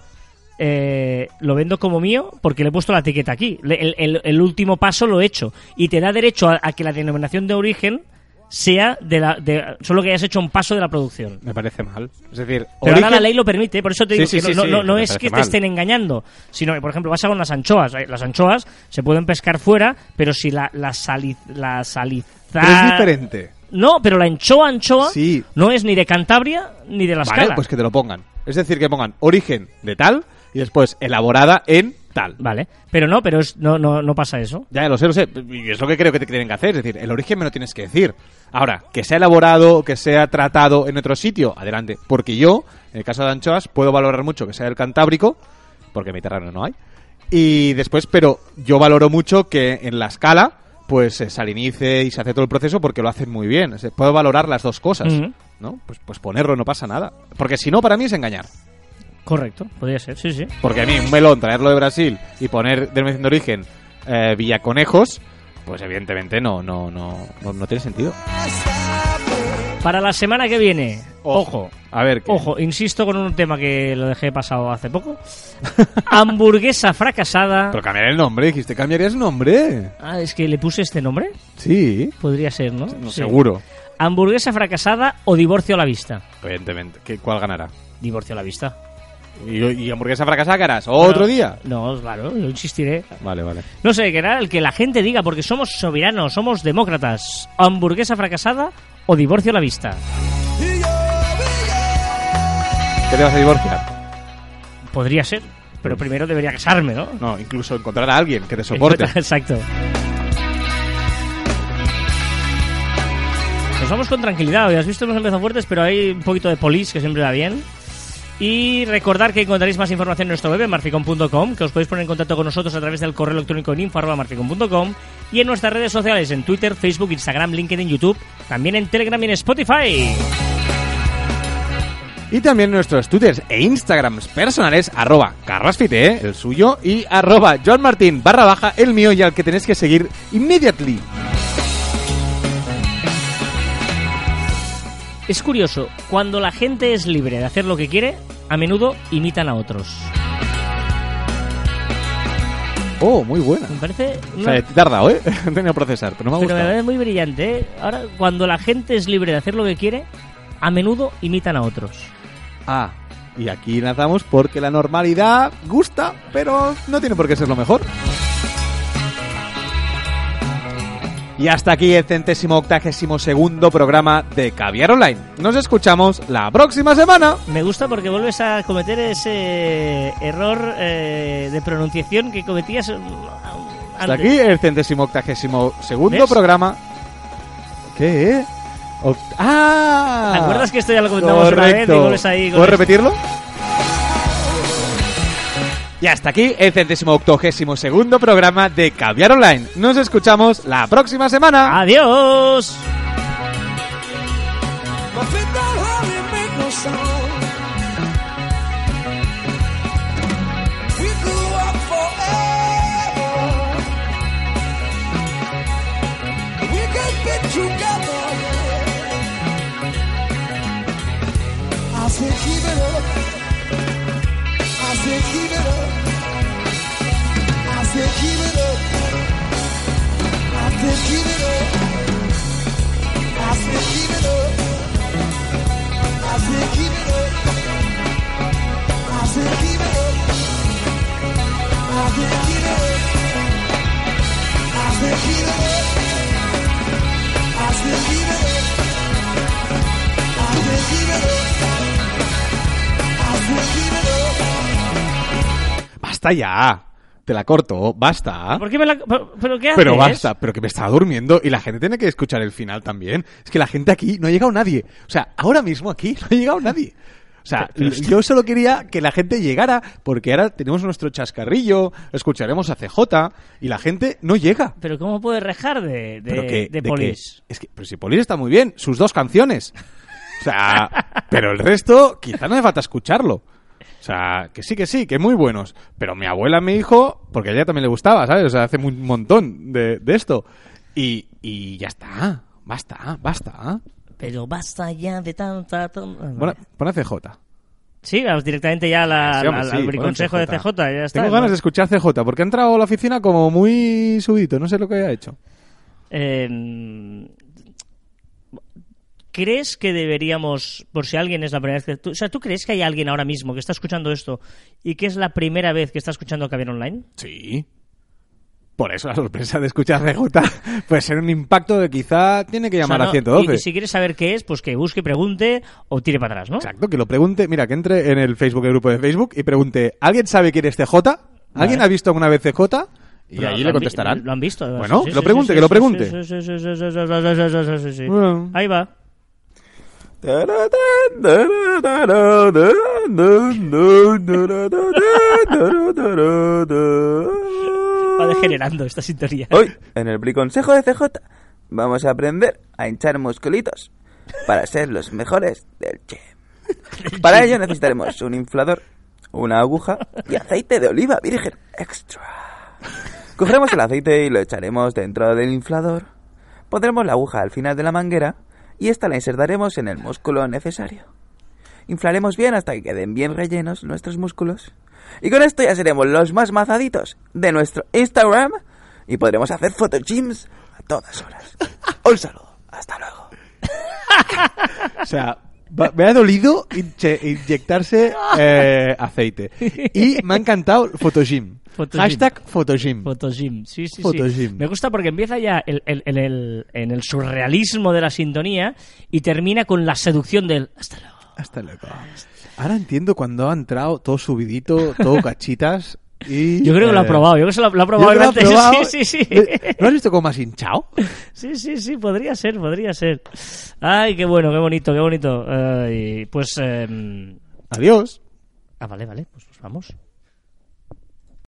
eh, lo vendo como mío porque le he puesto la etiqueta aquí. Le- El, el- el último paso lo he hecho. Y te da derecho a, a que la denominación de origen sea de la de solo que hayas hecho un paso de la producción. Me parece mal. Es decir, Pero origen- ahora la ley lo permite, por eso te digo sí, que sí, no, no- es que te estén engañando, sino que, por ejemplo, vas a con las anchoas. eh, Las anchoas se pueden pescar fuera, pero si la, la, sali- la saliza... Pero es diferente. No, pero la anchoa, anchoa, no es ni de Cantabria ni de la Vale, pues que te lo pongan. Es decir, que pongan origen de tal y después elaborada en tal. Vale, pero no, pero es, no, no, no pasa eso. Ya, lo sé, lo sé. Y es lo que creo que te tienen que hacer. Es decir, el origen me lo tienes que decir. Ahora, que sea elaborado, que sea tratado en otro sitio, adelante. Porque yo, en el caso de anchoas, puedo valorar mucho que sea del Cantábrico, porque en Mediterráneo no hay. Y después, pero yo valoro mucho que en la escala, pues se salinice y se hace todo el proceso porque lo hacen muy bien. Puedo valorar las dos cosas. ¿No? Pues, pues ponerlo no pasa nada. Porque si no, para mí es engañar. Correcto, podría ser, sí, sí. Porque a mí un melón, traerlo de Brasil y poner denominación de origen eh, Villaconejos, pues evidentemente no, no, no, no, no tiene sentido. Para la semana que viene, ojo, A ver, ¿qué? ojo, insisto con un tema que lo dejé pasado hace poco. [LAUGHS] Hamburguesa fracasada. Pero cambiar el nombre, dijiste, cambiarías el nombre. Ah, es que le puse este nombre. Sí, Podría ser, ¿no? no, Sí. seguro. Hamburguesa fracasada o divorcio a la vista. Evidentemente. ¿Qué, ¿Cuál ganará? Divorcio a la vista. ¿Y, y hamburguesa fracasada harás? ¿Otro Bueno, día? No, claro, yo insistiré. Vale, vale. No sé, que era el que la gente diga, porque somos soberanos, somos demócratas. Hamburguesa fracasada o divorcio a la vista. ¿Qué te vas a divorciar? Podría ser, pero primero debería casarme, ¿no? No, incluso encontrar a alguien que te soporte. [LAUGHS] Exacto. Nos vamos con tranquilidad. Hoy has visto hemos empezado fuertes, pero hay un poquito de polis que siempre va bien. Y recordar que encontraréis más información en nuestro web, marficom.com, que os podéis poner en contacto con nosotros a través del correo electrónico en y en nuestras redes sociales, en Twitter, Facebook, Instagram, LinkedIn, YouTube, también en Telegram y en Spotify. Y también nuestros twitters e instagrams personales, arroba carrasfite, el suyo, y arroba johnmartin barra baja, el mío, y al que tenéis que seguir immediately. Es curioso, cuando la gente es libre de hacer lo que quiere, a menudo imitan a otros. Oh, muy buena. Me parece... O sea, te he tardado, ¿eh? [LAUGHS] He tenido que procesar, pero no me ha Pero me parece muy brillante, ¿eh? Ahora, cuando la gente es libre de hacer lo que quiere, a menudo imitan a otros. Ah, y aquí lanzamos porque la normalidad gusta, pero no tiene por qué ser lo mejor. Y hasta aquí el centésimo octagésimo segundo programa de Caviar Online. Nos escuchamos la próxima semana. Me gusta porque vuelves a cometer ese error eh, de pronunciación que cometías Hasta antes. aquí el centésimo octagésimo segundo ¿Ves? programa. ¿Qué? Oct- ¡Ah! ¿Te acuerdas que esto ya lo comentamos una vez y vuelves ahí con ¿Puedes esto? repetirlo? Y hasta aquí el centésimo octogésimo segundo programa de Caviar Online. Nos escuchamos la próxima semana. ¡Adiós! Basta ya. Te la corto, basta. ¿Por qué me la... pero, pero qué haces? Pero basta, pero que me estaba durmiendo y la gente tiene que escuchar el final también. Es que la gente aquí no ha llegado nadie. O sea, ahora mismo aquí no ha llegado nadie. O sea, yo solo quería que la gente llegara porque ahora tenemos nuestro chascarrillo, escucharemos a CJ y la gente no llega. Pero ¿cómo puedes rejar de, de, que- de que- Police? es que, pero si Polis está muy bien, sus dos canciones. O sea, pero el resto quizá no hace falta escucharlo. O sea, que sí, que sí, que muy buenos. Pero mi abuela me dijo, porque a ella también le gustaba, ¿sabes? O sea, hace un montón de, de esto. Y, y ya está, basta, basta. Pero basta ya de tanta... ton- ah, Pon, CJ. Sí, vamos directamente ya a la- Sí, hombre, al, sí, al pon briconsejo de CJ. Ya está, Tengo ¿no? ganas de escuchar CJ, porque ha entrado a la oficina como muy subidito, no sé lo que ha hecho. Eh, ¿Crees que deberíamos, por si alguien es la primera vez que... Tú, o sea, ¿tú crees que hay alguien ahora mismo que está escuchando esto y que es la primera vez que está escuchando Caviar Online? Sí. Por eso la sorpresa de escuchar Regota puede ser un impacto que quizá tiene que llamar a 112. Y, y, si quieres saber qué es, pues que busque, pregunte o tire para atrás, ¿no? Exacto, que lo pregunte. Mira, que entre en el Facebook, el grupo de Facebook, y pregunte, ¿alguien sabe quién es CJ? ¿Alguien ha visto alguna vez CJ? Y Pero allí le contestarán. Lo han visto. Bueno, que lo pregunte, que lo pregunte. Ahí va. Va degenerando esta sintonía. [LAUGHS] Hoy, en el briconsejo de CJ, vamos a aprender a hinchar musculitos para ser los mejores del gym. [LAUGHS] Para ello necesitaremos un inflador, una aguja y aceite de oliva virgen extra. Cogeremos el aceite y lo echaremos dentro del inflador. Pondremos la aguja al final de la manguera y esta la insertaremos en el músculo necesario. Inflaremos bien hasta que queden bien rellenos nuestros músculos. Y con esto ya seremos los más mazaditos de nuestro Instagram y podremos hacer fotogyms a todas horas. [LAUGHS] Un saludo. Hasta luego. [LAUGHS] O sea, me ha dolido inche- inyectarse [LAUGHS] eh, aceite. Y me ha encantado Photogym. Photogym. Hashtag Photogym. Photogym, sí, sí, Photogym. sí. Me gusta porque empieza ya el- el- en, el, en el surrealismo de la sintonía y termina con la seducción del hasta luego. Hasta luego. Ahora entiendo cuando ha entrado todo subidito, todo [LAUGHS] cachitas. Y, Yo creo que lo ha eh, probado, yo creo que se lo, lo ha yo probado creo que lo ha antes. probado. [LAUGHS] Sí, sí, sí. ¿Eh? ¿No has visto cómo has hinchado? [LAUGHS] Sí, sí, sí, podría ser, podría ser. Ay, qué bueno, qué bonito, qué bonito. Ay, pues... em, Adiós. Ah, vale, vale, pues, pues vamos.